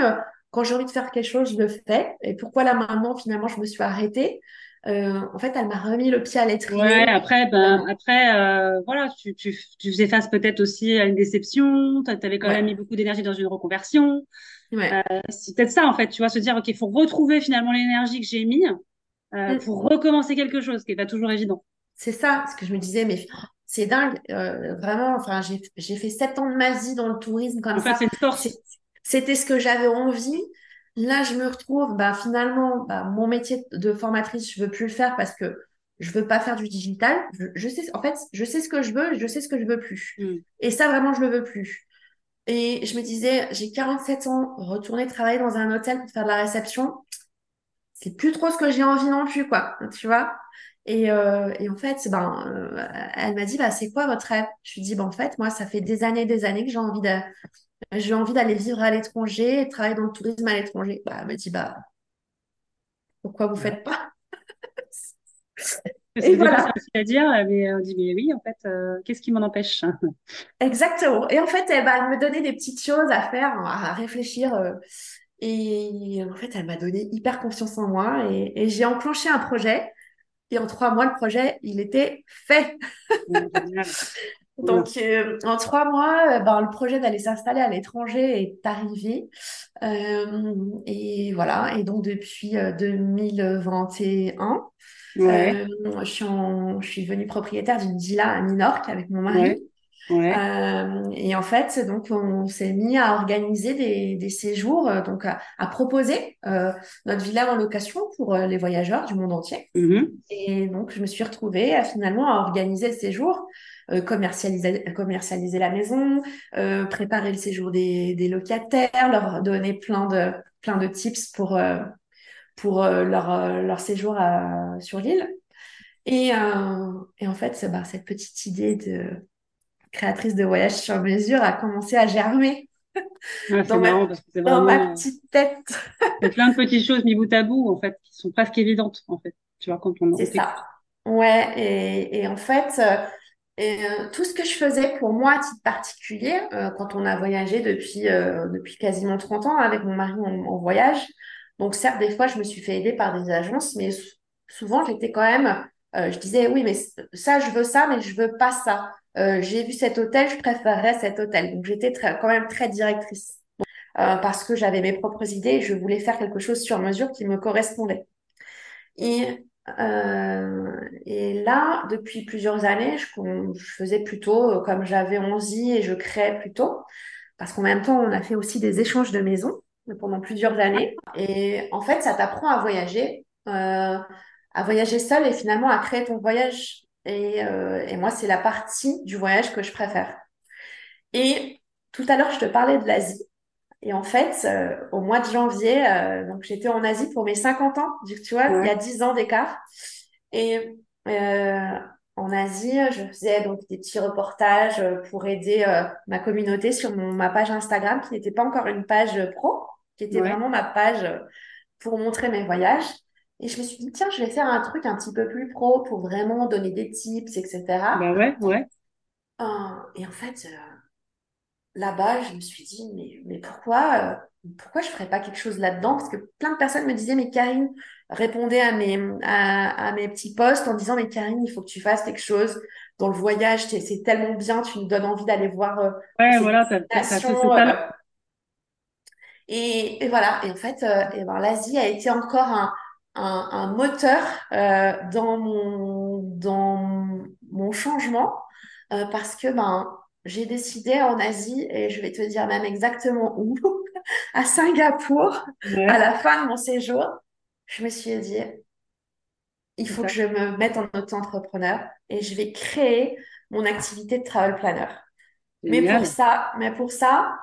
quand j'ai envie de faire quelque chose, je le fais. Et pourquoi là maintenant finalement je me suis arrêtée? Euh, en fait, elle m'a remis le pied à l'étrier. Ouais, après, ben, après, euh, voilà, tu, tu, tu faisais face peut-être aussi à une déception. Tu avais quand Ouais. même mis beaucoup d'énergie dans une reconversion. Ouais. Euh, c'est peut-être ça, en fait, tu vois, se dire, OK, il faut retrouver finalement l'énergie que j'ai mis Mm. pour recommencer quelque chose, ce qui n'est pas toujours évident. C'est ça, ce que je me disais, mais c'est dingue, vraiment. Enfin, j'ai fait sept ans de ma vie dans le tourisme comme En fait, ça. C'était ce que j'avais envie. Là, je me retrouve, bah, finalement, bah, mon métier de formatrice, je veux plus le faire parce que je veux pas faire du digital. Je, je sais, en fait, je sais ce que je veux, je sais ce que je veux plus. Mm. Et ça, vraiment, je le veux plus. Et je me disais, j'ai 47 ans, retourner travailler dans un hôtel pour faire de la réception, c'est plus trop ce que j'ai envie non plus, quoi. Tu vois? Et, euh, et en fait, ben, euh, elle m'a dit, bah, c'est quoi votre rêve? Je lui dis, ben, en fait, moi, ça fait des années, des années que j'ai envie de, j'ai envie d'aller vivre à l'étranger et travailler dans le tourisme à l'étranger. Bah, elle me dit, bah, pourquoi vous faites pas? C'est voilà. facile à dire, mais on dit, mais oui, en fait, euh, qu'est-ce qui m'en empêche? Exactement. Et en fait, elle, bah, elle me donnait des petites choses à faire, à réfléchir. Euh, et en fait, elle m'a donné hyper confiance en moi et, et j'ai enclenché un projet. Et en trois mois, le projet, il était fait. Donc, euh, en trois mois, ben, le projet d'aller s'installer à l'étranger est arrivé. Euh, et voilà. Et donc, depuis 2021, ouais. euh, je, suis en, je suis devenue propriétaire d'une villa à Minorque avec mon mari. Ouais. Ouais. Euh, et en fait, donc on s'est mis à organiser des, des séjours, euh, donc à, à proposer euh, notre villa en location pour euh, les voyageurs du monde entier. Mm -hmm. Et donc je me suis retrouvée à finalement à organiser le séjour, euh, commercialiser, commercialiser la maison, euh, préparer le séjour des, des locataires, leur donner plein de plein de tips pour euh, pour leur leur séjour à, sur l'île. Et, et en fait, bah, cette petite idée de créatrice de voyage sur mesure a commencé à germer ah, dans, ma, parce que dans vraiment, ma petite tête. C'est plein de petites choses mis bout à bout, en fait, qui sont presque évidentes, en fait. Tu vois, quand on C'est ça. Ouais, et, et en fait, et, euh, tout ce que je faisais pour moi à titre particulier, euh, quand on a voyagé depuis, euh, quasiment 30 ans avec mon mari en, voyage, donc certes, des fois, je me suis fait aider par des agences, mais souvent, j'étais quand même, je disais, oui, mais ça, je veux ça, mais je veux pas ça. J'ai vu cet hôtel, je préférerais cet hôtel. Donc j'étais quand même très directrice. parce que j'avais mes propres idées je voulais faire quelque chose sur mesure qui me correspondait. Et, et là, depuis plusieurs années, je, je faisais plutôt comme j'avais envie et je créais plutôt. Parce qu'en même temps, on a fait aussi des échanges de maisons pendant plusieurs années. Et en fait, ça t'apprend à voyager, euh, à voyager seul et finalement à créer ton voyage. Et, euh, et moi, c'est la partie du voyage que je préfère. Et tout à l'heure, je te parlais de l'Asie. Et en fait, euh, au mois de janvier, euh, donc j'étais en Asie pour mes 50 ans, tu vois, il y a 10 ans d'écart. Et euh, en Asie, je faisais donc des petits reportages pour aider ma communauté sur mon, ma page Instagram, qui n'était pas encore une page pro, qui était vraiment ma page pour montrer mes voyages. Et je me suis dit, tiens, je vais faire un truc un petit peu plus pro pour vraiment donner des tips, etc. Bah ouais, ouais. et en fait, là-bas, je me suis dit, mais, mais pourquoi, euh, pourquoi je ferais pas quelque chose là-dedans? Parce que plein de personnes me disaient, mais Karine, répondait à mes, à, mes petits posts en disant, mais Karine, il faut que tu fasses quelque chose dans le voyage, c'est tellement bien, tu me donnes envie d'aller voir. Euh, ouais, voilà, ça, euh, et, et, voilà, et en fait, et ben, l'Asie a été encore un, un, un moteur dans mon dans mon changement parce que ben j'ai décidé en Asie, et je vais te dire même exactement où, à Singapour, à la fin de mon séjour, je me suis dit, il faut que je me mette en auto-entrepreneur et je vais créer mon activité de travel planner. Mais pour ça, mais pour ça,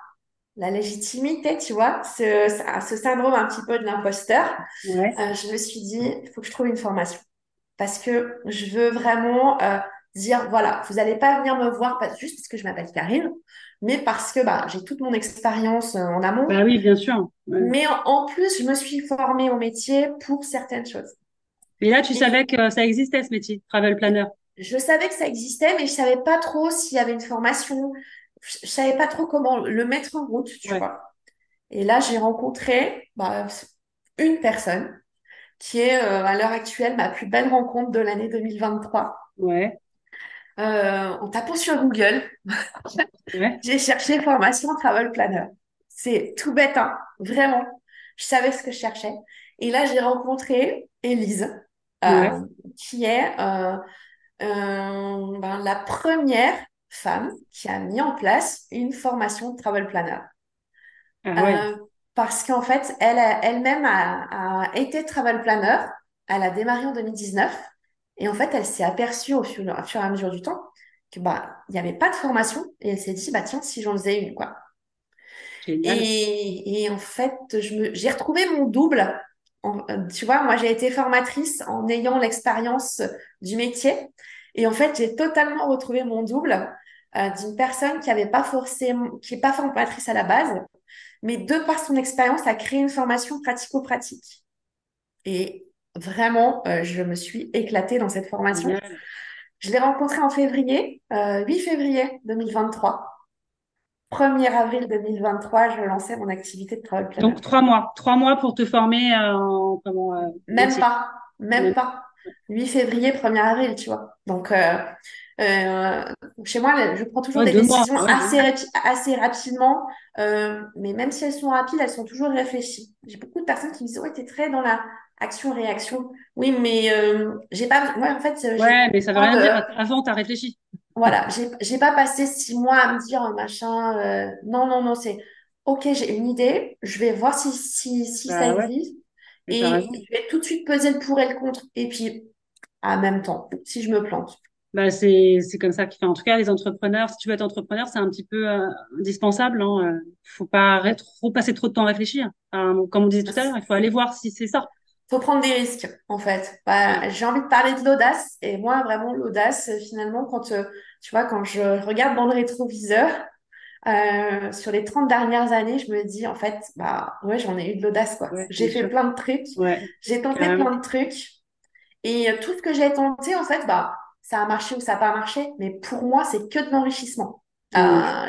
la légitimité, tu vois, ce, ce syndrome un petit peu de l'imposteur, euh, je me suis dit, il faut que je trouve une formation. Parce que je veux vraiment euh, dire voilà, vous n'allez pas venir me voir pas juste parce que je m'appelle Karine, mais parce que bah, j'ai toute mon expérience euh, en amont. Bah oui, bien sûr. Mais en, plus, je me suis formée au métier pour certaines choses. Et là, tu savais que ça existait ce métier, travel planner? Je savais que ça existait, mais je savais pas trop s'il y avait une formation. Je, ne savais pas trop comment le mettre en route, tu vois. Et là, j'ai rencontré bah, une personne qui est euh, à l'heure actuelle ma plus belle rencontre de l'année 2023. Ouais. Euh, en tapant sur Google, j'ai cherché formation travel planner. C'est tout bête, hein, vraiment. Je savais ce que je cherchais. Et là, j'ai rencontré Elise, euh, qui est euh, ben, la première femme qui a mis en place une formation de travel planner. Ah parce qu'en fait, elle elle-même a, a été travel planner. Elle a démarré en 2019. Et en fait, elle s'est aperçue au fur, et à mesure du temps que bah il n'y avait pas de formation et elle s'est dit bah tiens si j'en faisais une quoi. Et, et, en fait, j'ai retrouvé mon double. tu vois, moi j'ai été formatrice en ayant l'expérience du métier et en fait j'ai totalement retrouvé mon double euh, d'une personne qui avait pas forcément qui est pas formatrice à la base, mais de par son expérience a créé une formation pratico-pratique. Et Vraiment, euh, je me suis éclatée dans cette formation. Je l'ai rencontrée en février, 8 euh, février 2023. 1er avril 2023, je lançais mon activité de travail Donc trois mois, trois mois pour te former euh, en comment Même pas, même pas. 8 février, 1er avril, tu vois. Donc chez moi, je prends toujours des décisions assez, assez rapidement, mais même si elles sont rapides, elles sont toujours réfléchies. J'ai beaucoup de personnes qui me disent ouais, t'es très dans la action-réaction. Oui, mais euh, j'ai pas. Ouais, en fait. Ouais, mais ça veut rien dire. Avant, tu as réfléchi. Voilà, j'ai pas passé six mois à me dire machin. Euh, non, non, non, c'est OK, j'ai une idée. Je vais voir si, si, si bah ça existe. Et je vais tout de suite peser le pour et le contre. Et puis, en même temps, si je me plante. Bah, c'est comme ça qu'il fait. En tout cas, les entrepreneurs, si tu veux être entrepreneur, c'est un petit peu euh, indispensable. Hein. faut pas trop passer trop de temps à réfléchir. comme on disait tout à l'heure, il faut aller voir si c'est ça faut prendre des risques en fait. Bah, j'ai envie de parler de l'audace et moi vraiment l'audace finalement quand euh, tu vois quand je regarde dans le rétroviseur euh, sur les 30 dernières années, je me dis en fait bah ouais, j'en ai eu de l'audace quoi. j'ai fait plein de trucs, j'ai tenté plein de trucs. Et euh, tout ce que j'ai tenté en fait bah ça a marché ou ça n'a pas marché, mais pour moi c'est que de l'enrichissement.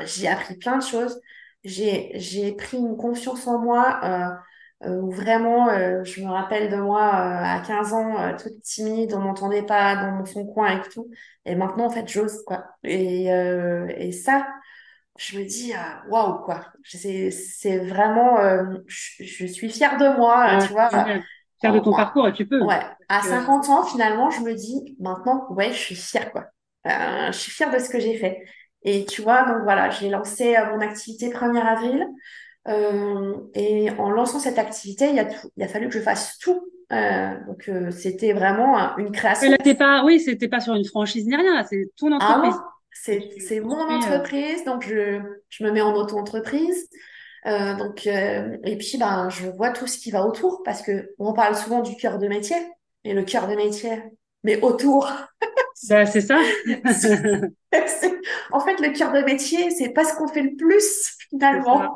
j'ai appris plein de choses, j'ai j'ai pris une confiance en moi où vraiment, euh, je me rappelle de moi euh, à 15 ans, toute timide, on m'entendait pas dans son coin et tout. Et maintenant, en fait, j'ose, quoi. Et, et ça, je me dis, euh, waouh, quoi. C'est vraiment, euh, je, suis fière de moi, tu vois. Fière de ton parcours et tu peux. Ouais. À 50 ans, finalement, je me dis, maintenant, ouais, je suis fière, quoi. je suis fière de ce que j'ai fait. Et tu vois, donc voilà, j'ai lancé mon activité 1er avril. Et en lançant cette activité, il a, il a fallu que je fasse tout euh, donc euh, c'était vraiment une création. Mais là, pas, oui, c'était pas sur une franchise ni rien, c'est ton ah entreprise. Ah c'est mon euh, entreprise, donc je, je me mets en auto-entreprise. Euh, donc et puis ben je vois tout ce qui va autour parce que on parle souvent du cœur de métier et le cœur de métier, mais autour. Bah, c'est ça. en fait, le cœur de métier, c'est pas ce qu'on fait le plus finalement,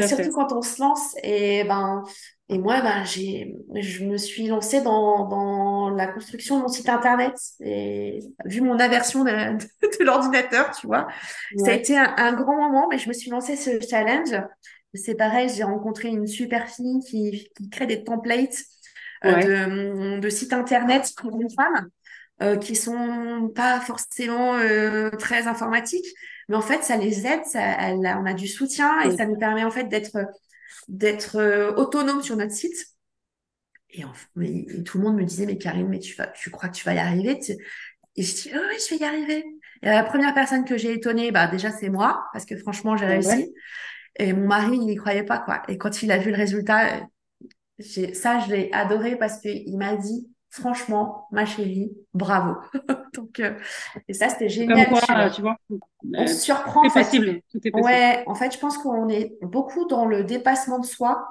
surtout quand on se lance. Et ben, et moi, ben, j'ai, je me suis lancée dans, dans la construction de mon site internet. Et vu mon aversion de, de, l'ordinateur, tu vois, ça a été un, grand moment, mais je me suis lancée ce challenge. C'est pareil, j'ai rencontré une super fille qui, qui crée des templates euh, de, de sites internet pour les femmes. Euh, qui sont pas forcément euh, très informatiques, mais en fait, ça les aide, ça, elle, on a du soutien et ça nous permet en fait d'être d'être euh, autonome sur notre site. Et, tout le monde me disait, mais Karine, mais tu, vas, tu crois que tu vas y arriver? Et je dis, oh, oui, je vais y arriver. Et la première personne que j'ai étonnée, bah, déjà, c'est moi, parce que franchement, j'ai réussi. Et mon mari, il n'y croyait pas, quoi. Et quand il a vu le résultat, ça, je l'ai adoré parce qu'il m'a dit, franchement, ma chérie, bravo. Donc, euh, et ça, c'était génial. tu vois, on se surprend. Tout est possible. Tout est possible. Ouais, en fait, je pense qu'on est beaucoup dans le dépassement de soi.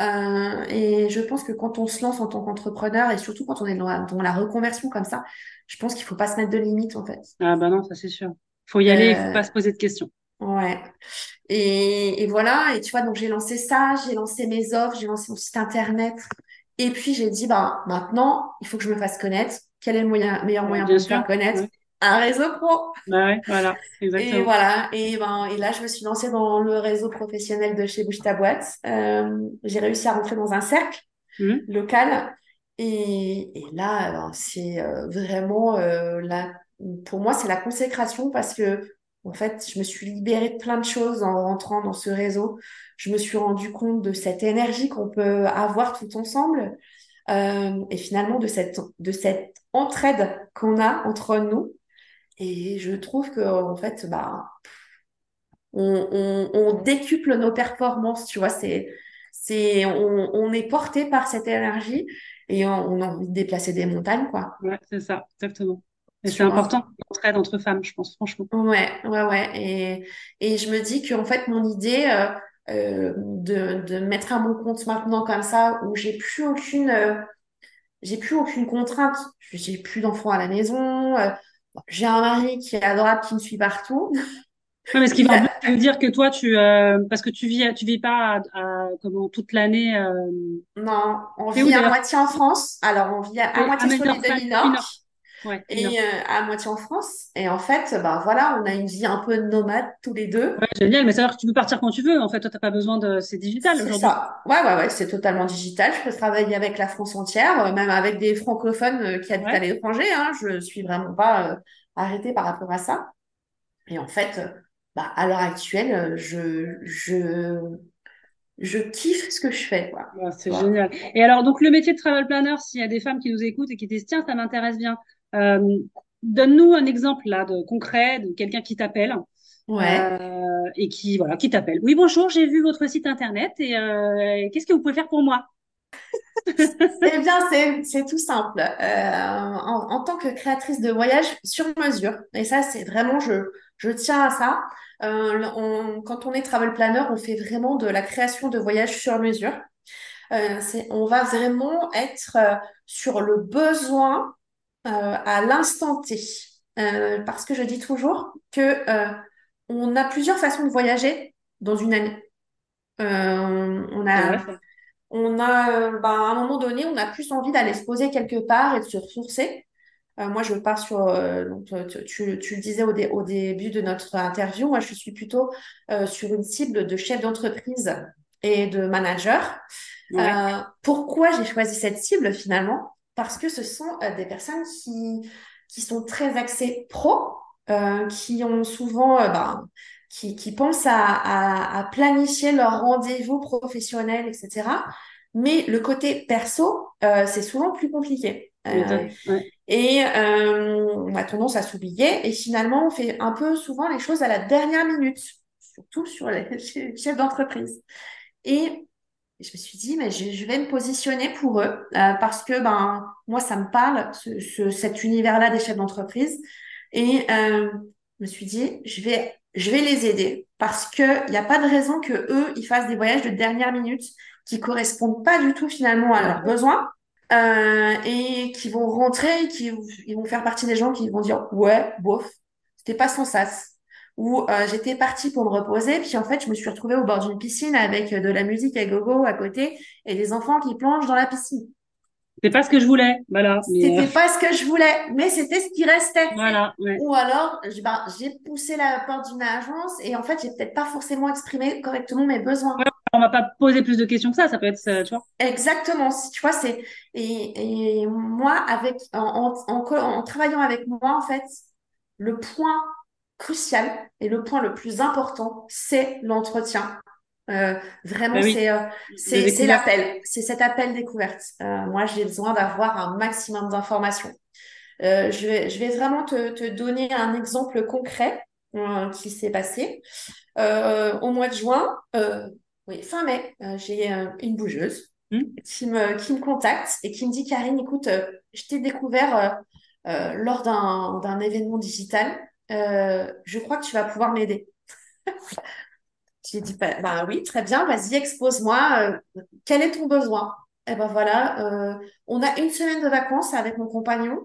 Euh, et je pense que quand on se lance en tant qu'entrepreneur et surtout quand on est dans la, reconversion comme ça, je pense qu'il faut pas se mettre de limites, en fait. Ah, bah non, ça c'est sûr. Faut y aller, il faut euh, pas se poser de questions. Ouais. Et, et voilà. Et tu vois, donc j'ai lancé ça, j'ai lancé mes offres, j'ai lancé mon site internet. Et puis j'ai dit, bah, maintenant, il faut que je me fasse connaître. Quel est le moyen, meilleur moyen pour me faire connaître Un réseau pro. Bah ouais, voilà, exactement. Et voilà, et, ben, et là, je me suis lancée dans le réseau professionnel de chez Bouge ta boîte. Euh, j'ai réussi à rentrer dans un cercle mmh. local. Et, et là, ben, c'est euh, vraiment, euh, la, pour moi, c'est la consécration parce que en fait, je me suis libérée de plein de choses en rentrant dans ce réseau. Je me suis rendu compte de cette énergie qu'on peut avoir tout ensemble euh, et finalement de cette, de cette entraide qu'on a entre nous. Et je trouve que en fait, bah, on, décuple nos performances, tu vois. C'est, c'est, on, on est porté par cette énergie et on, on a envie de déplacer des montagnes, quoi. Ouais, c'est ça, exactement. C'est important l'entraide entre femmes, je pense, franchement. Ouais, ouais, ouais. Et, et je me dis qu'en fait, mon idée euh, euh, de, de mettre à mon compte maintenant comme ça, où j'ai plus aucune, euh, j'ai plus aucune contrainte. J'ai plus d'enfants à la maison. Euh, j'ai un mari qui est adorable, qui me suit partout. Ouais, mais ce qui veut dire que toi, tu, parce que tu vis, tu vis pas à, comment toute l'année. Non, on vit à moitié en France. Alors, on vit à, à moitié sur l'île de Minorque et euh, à moitié en France. Et en fait, bah voilà, on a une vie un peu nomade tous les deux. Ouais, génial, mais c'est dire que tu peux partir quand tu veux. En fait, toi, t'as pas besoin de, c'est digital aujourd'hui. C'est ça. Ouais, ouais, ouais, c'est totalement digital. Je peux travailler avec la France entière, euh, même avec des francophones euh, qui habitent à l'étranger. Hein. Je suis vraiment pas arrêtée par rapport à ça. Et en fait, bah, à l'heure actuelle, je, je, je kiffe ce que je fais. Quoi. c'est génial. Et alors, donc, le métier de travel planner, s'il y a des femmes qui nous écoutent et qui disent, tiens, ça m'intéresse bien, donne-nous un exemple là de concret de quelqu'un qui t'appelle. Ouais. Euh, et qui voilà qui t'appelle. Oui bonjour, j'ai vu votre site internet et euh, qu'est-ce que vous pouvez faire pour moi? Eh bien c'est tout simple. En, en, tant que créatrice de voyage sur mesure et ça c'est vraiment je je tiens à ça. quand on est travel planner, on fait vraiment de la création de voyages sur mesure. on va vraiment être sur le besoin euh, à l'instant T. Euh, parce que je dis toujours que euh, on a plusieurs façons de voyager dans une année. on a, on a bah, à un moment donné, on a plus envie d'aller se poser quelque part et de se ressourcer. moi, je pars sur, tu, tu, le disais au, au, début de notre interview, moi, je suis plutôt sur une cible de chef d'entreprise et de manager. pourquoi j'ai choisi cette cible finalement? Parce que ce sont euh, des personnes qui, qui sont très axées pro, euh, qui ont souvent, euh, ben, qui, qui pensent à, à, planifier leur rendez-vous professionnel, etc. Mais le côté perso, euh, c'est souvent plus compliqué. Euh, et euh, on a tendance à s'oublier. Et finalement, on fait un peu souvent les choses à la dernière minute, surtout sur les chefs d'entreprise. Et je me suis dit, mais je, vais me positionner pour eux euh, parce que ben moi, ça me parle, ce, cet univers-là des chefs d'entreprise. Et euh, je me suis dit, je vais, je vais les aider parce que il n'y a pas de raison que eux, ils fassent des voyages de dernière minute qui correspondent pas du tout finalement à leurs besoins euh, et qui vont rentrer, qui ils vont faire partie des gens qui vont dire ouais, bof, c'était pas son sas où euh, j'étais partie pour me reposer, puis en fait, je me suis retrouvée au bord d'une piscine avec de la musique à gogo à côté et des enfants qui plongent dans la piscine. C'était pas ce que je voulais, voilà. C'était euh, pas ce que je voulais, mais c'était ce qui restait. Voilà. Ou alors, ben, j'ai poussé la porte d'une agence et en fait, j'ai peut-être pas forcément exprimé correctement mes besoins. Ouais, on m'a pas posé plus de questions que ça, ça peut être, tu vois. Exactement. Tu vois, c'est et, et moi avec en, en, en travaillant avec moi en fait, le point crucial et le point le plus important, c'est l'entretien. Euh, vraiment, bah c'est euh, c'est l'appel, c'est cet appel découverte. Euh, moi, j'ai besoin d'avoir un maximum d'informations. Je, vais, je vais vraiment te, te donner un exemple concret qui s'est passé. au mois de juin, oui, fin mai, j'ai une bougeuse hmm. qui, me, qui me contacte et qui me dit Karine, écoute, je t'ai découvert lors d'un événement digital euh, je crois que tu vas pouvoir m'aider. J'ai dit, bah, bah, oui, très bien, vas-y, expose-moi. Euh, quel est ton besoin? Et eh ben voilà, euh, on a une semaine de vacances avec mon compagnon.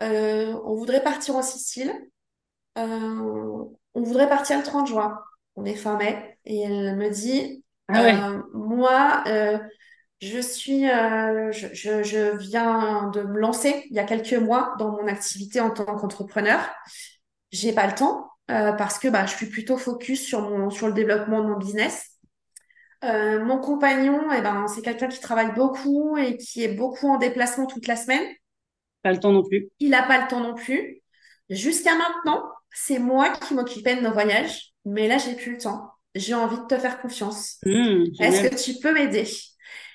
on voudrait partir en Sicile. on voudrait partir le 30 juin. On est fin mai. Et elle me dit, ah moi, je suis, je, je, je, viens de me lancer il y a quelques mois dans mon activité en tant qu'entrepreneur j'ai pas le temps euh, parce que bah, je suis plutôt focus sur mon sur le développement de mon business. Euh, mon compagnon, eh ben, c'est quelqu'un qui travaille beaucoup et qui est beaucoup en déplacement toute la semaine. Pas le temps non plus. Il n'a pas le temps non plus. Jusqu'à maintenant, c'est moi qui m'occupais de nos voyages, mais là, j'ai plus le temps. J'ai envie de te faire confiance. Mmh, Est-ce que tu peux m'aider?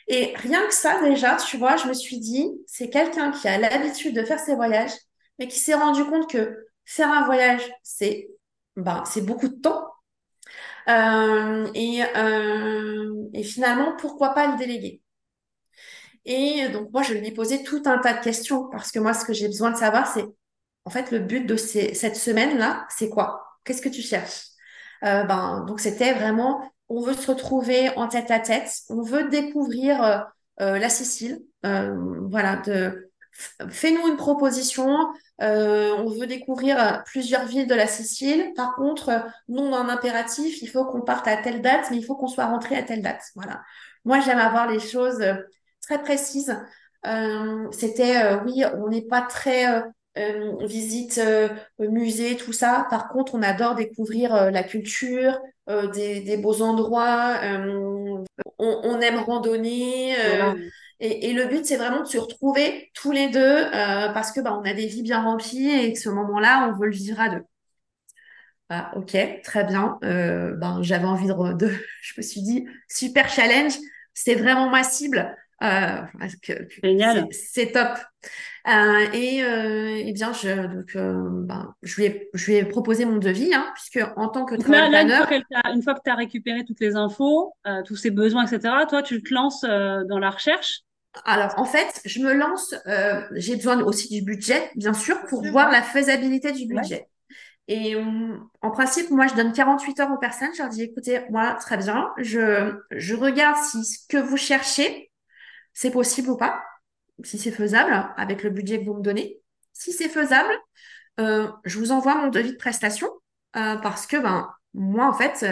Et rien que ça, déjà, tu vois, je me suis dit, c'est quelqu'un qui a l'habitude de faire ses voyages, mais qui s'est rendu compte que faire un voyage, c'est ben, c'est beaucoup de temps. Euh, et, euh, et finalement, pourquoi pas le déléguer? Et donc, moi, je lui ai posé tout un tas de questions parce que moi, ce que j'ai besoin de savoir, c'est en fait le but de ces, cette semaine-là, c'est quoi? Qu'est-ce que tu cherches? Euh, ben, Donc, c'était vraiment, on veut se retrouver en tête à tête, on veut découvrir la Sicile. voilà, de, fais-nous une proposition, euh, on veut découvrir plusieurs villes de la Sicile. Par contre, non un impératif, il faut qu'on parte à telle date, mais il faut qu'on soit rentré à telle date. Moi, j'aime avoir les choses euh, très précises. Euh, C'était, euh, oui, on n'est pas très euh, visite musée, tout ça. Par contre, on adore découvrir la culture, des, des, beaux endroits. On, on, aime randonner. Et, et, le but, c'est vraiment de se retrouver tous les deux euh, parce que bah, on a des vies bien remplies et que ce moment-là, on veut le vivre à deux. Ah, ok, très bien. Euh, ben, j'avais envie de, de, je me suis dit, super challenge, c'est vraiment ma cible. Euh, Génial. C'est top. Euh, et, euh, et bien, je, donc, ben, je, lui ai, je lui ai proposé mon devis, hein, puisque en tant que travailleur une, fois que tu as récupéré toutes les infos, tous ses besoins, etc., toi, tu te lances dans la recherche alors, en fait, je me lance, euh, j'ai besoin aussi du budget, bien sûr, pour voir la faisabilité du budget. Et en principe, moi, je donne 48 heures aux personnes. Je leur dis, écoutez, moi, très bien, je, je regarde si ce que vous cherchez, c'est possible ou pas si c'est faisable, avec le budget que vous me donnez. Si c'est faisable, euh, je vous envoie mon devis de prestation euh, parce que ben moi en fait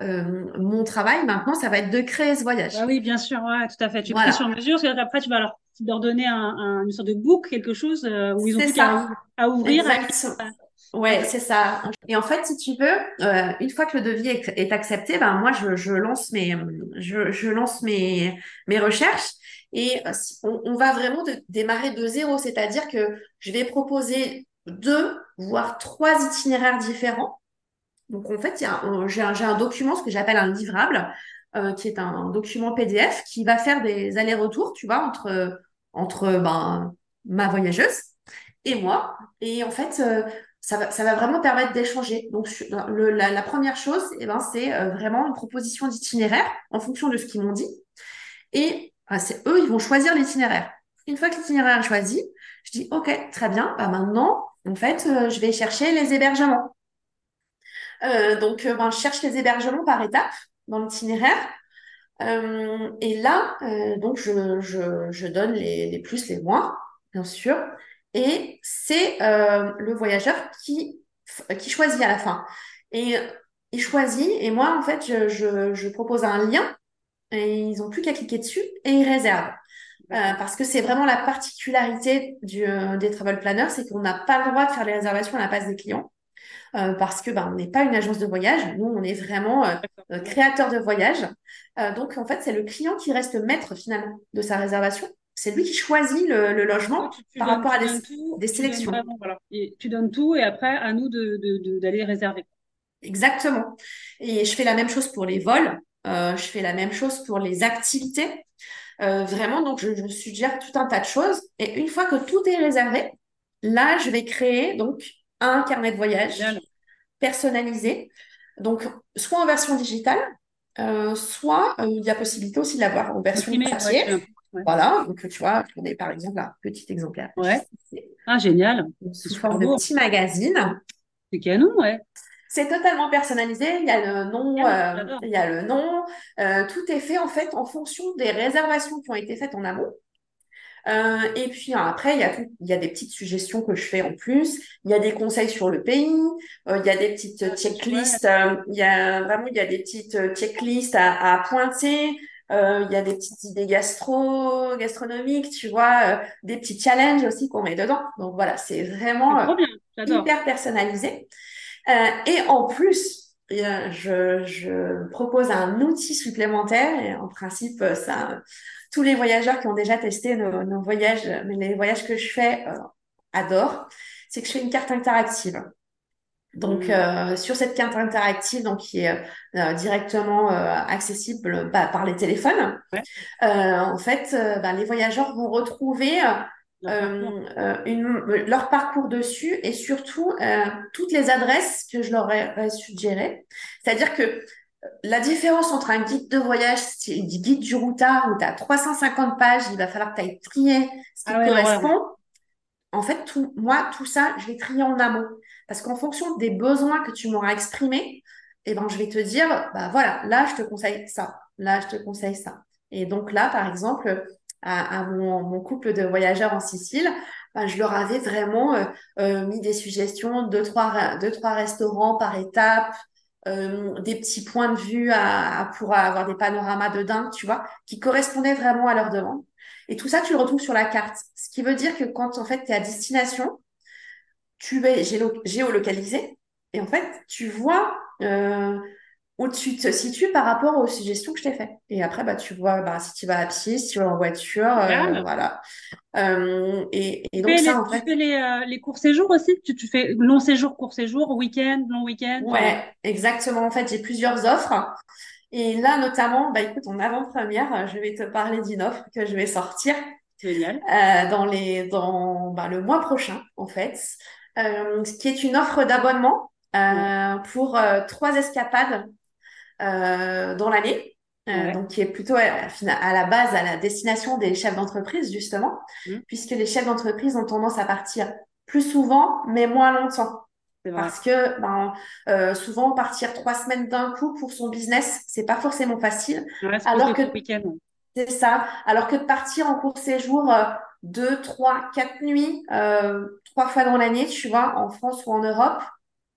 mon travail maintenant ça va être de créer ce voyage. Ah oui bien sûr ouais, tout à fait tu voilà. sur mesure parce qu'après tu vas leur, leur donner un, un, une sorte de book quelque chose euh, où ils ont tout à, à, ouvrir. Ouais, c'est ça. Et en fait, si tu veux, euh, une fois que le devis est, est accepté, ben moi je, je lance mes je, je lance mes mes recherches et euh, on, va vraiment démarrer de zéro, c'est-à-dire que je vais proposer deux, voire trois itinéraires différents Donc en fait, j'ai un, document, ce que j'appelle un livrable, euh, qui est un document PDF qui va faire des allers-retours, tu vois, entre, entre ben, ma voyageuse et moi. Et en fait, euh, ça va, vraiment permettre d'échanger. Donc, la, première chose, eh ben, c'est euh, vraiment une proposition d'itinéraire en fonction de ce qu'ils m'ont dit. Et c'est eux, ils vont choisir l'itinéraire. Une fois que l'itinéraire est choisi, je dis, OK, très bien, bah maintenant, en fait, euh, je vais chercher les hébergements. Donc, ben, je cherche les hébergements par étape dans l'itinéraire. et là, donc, je, je, je donne les, les plus, les moins, bien sûr. Et c'est euh, le voyageur qui, qui choisit à la fin. Et il choisit, et moi, en fait, je, je, je propose un lien, et ils n'ont plus qu'à cliquer dessus, et ils réservent. Euh, parce que c'est vraiment la particularité du, euh, des travel planners, c'est qu'on n'a pas le droit de faire les réservations à la base des clients. Euh, parce que ben, on n'est pas une agence de voyage, nous on est vraiment euh, créateur de voyage. donc en fait c'est le client qui reste maître finalement de sa réservation c'est lui qui choisit le, logement par rapport à des, sélections. et tu donnes tout et après, à nous d'aller réserver. Exactement. Et je fais la même chose pour les vols. Euh, je fais la même chose pour les activités. Euh, vraiment, donc je, suggère tout un tas de choses. Et une fois que tout est réservé, là, je vais créer donc un carnet de voyage personnalisé. Donc, soit en version digitale, euh, soit il y a possibilité aussi de l'avoir en version papier. Voilà, donc tu vois, on est par exemple un petit exemplaire. Ouais. Ah, génial. Sous forme de petit magazine. C'est canon, ouais. C'est totalement personnalisé. Il y a le nom, ah, euh, il y a le nom. Euh, tout est fait en fait en fonction des réservations qui ont été faites en amont. Euh, et puis après, il y, a il y a des petites suggestions que je fais en plus. Il y a des conseils sur le pays. il y a des petites ah, checklists. il y a vraiment, il y a des petites checklists à, à pointer. Euh, il y a des petites idées gastro, gastronomiques, tu vois, euh, des petits challenges aussi qu'on met dedans. Donc voilà, c'est vraiment euh, hyper personnalisé. et en plus, je, je, propose un outil supplémentaire et en principe, ça, tous les voyageurs qui ont déjà testé nos, nos voyages, les voyages que je fais, adorent. C'est que je fais une carte interactive. Donc, mmh. euh, sur cette carte interactive, donc qui est euh, directement euh, accessible bah, par les téléphones, en fait, bah, les voyageurs vont retrouver leur parcours dessus et surtout toutes les adresses que je leur ai suggérées. C'est-à-dire que la différence entre un guide de voyage, du guide du routard où tu as 350 pages, il va falloir que tu ailles trier ce qui ah correspond. En fait, tout, moi, tout ça, je vais trier en amont. Parce qu'en fonction des besoins que tu m'auras exprimés, eh ben, je vais te dire, bah voilà, là, je te conseille ça. Là, je te conseille ça. Et donc là, par exemple, à, mon, couple de voyageurs en Sicile, bah, je leur avais vraiment euh, euh, mis des suggestions, deux trois, deux, trois restaurants par étape, euh, des petits points de vue pour avoir des panoramas de dingue, tu vois, qui correspondaient vraiment à leurs demandes. Et tout ça, tu le retrouves sur la carte. Ce qui veut dire que quand, en fait, tu es à destination, tu es géolocalisé et en fait, tu vois euh, où tu te situes par rapport aux suggestions que je t'ai faites. Et après, bah, tu vois bah, si tu vas à pied, si tu vas en voiture, euh, voilà. Euh, et, donc, tu fais, ça, les, tu fais les, les, courts séjours aussi? Tu, tu fais long séjour, court séjour, week-end, long week-end? Ouais, exactement. En fait, j'ai plusieurs offres. Et là, notamment, bah, écoute, en avant-première, je vais te parler d'une offre que je vais sortir. Génial. dans, les, dans bah, le mois prochain, en fait. Euh, qui est une offre d'abonnement euh, pour euh, trois escapades dans l'année. donc qui est plutôt à, la base à la destination des chefs d'entreprise justement, mmh. puisque les chefs d'entreprise ont tendance à partir plus souvent mais moins longtemps. Parce que ben, euh, souvent partir trois semaines d'un coup pour son business, c'est pas forcément facile. alors que c'est ça. Alors que de partir en court séjour deux, trois, quatre nuits, euh, trois fois dans l'année, tu vois, en France ou en Europe,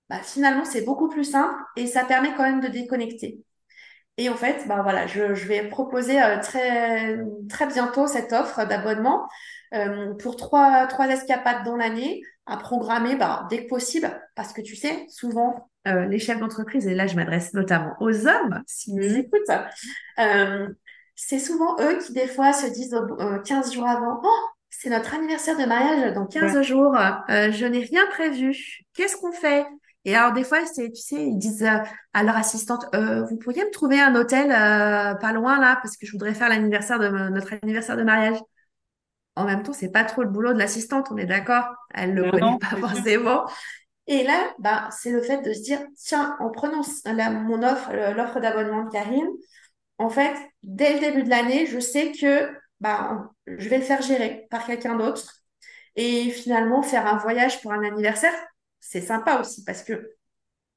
bah, finalement, c'est beaucoup plus simple et ça permet quand même de déconnecter. Et en fait, bah voilà, je, vais proposer euh, très, très bientôt cette offre d'abonnement euh, pour trois, trois escapades dans l'année à programmer bah, dès que possible. Parce que tu sais, souvent, les chefs d'entreprise, et là je m'adresse notamment aux hommes, s'ils nous écoutent, c'est souvent eux qui des fois se disent 15 jours avant, oh, c'est notre anniversaire de mariage dans 15 jours. Euh, je n'ai rien prévu. Qu'est-ce qu'on fait? Et alors, des fois, c'est, tu sais, ils disent euh, à leur assistante, euh, vous pourriez me trouver un hôtel euh, pas loin là, parce que je voudrais faire l'anniversaire de notre anniversaire de mariage. En même temps, c'est pas trop le boulot de l'assistante, on est d'accord? Elle le connaît pas forcément. Et là, bah, c'est le fait de se dire, tiens, en prenant la, mon offre, l'offre d'abonnement de Karine, en fait, dès le début de l'année, je sais que bah, je vais le faire gérer par quelqu'un d'autre. Et finalement, faire un voyage pour un anniversaire, c'est sympa aussi parce que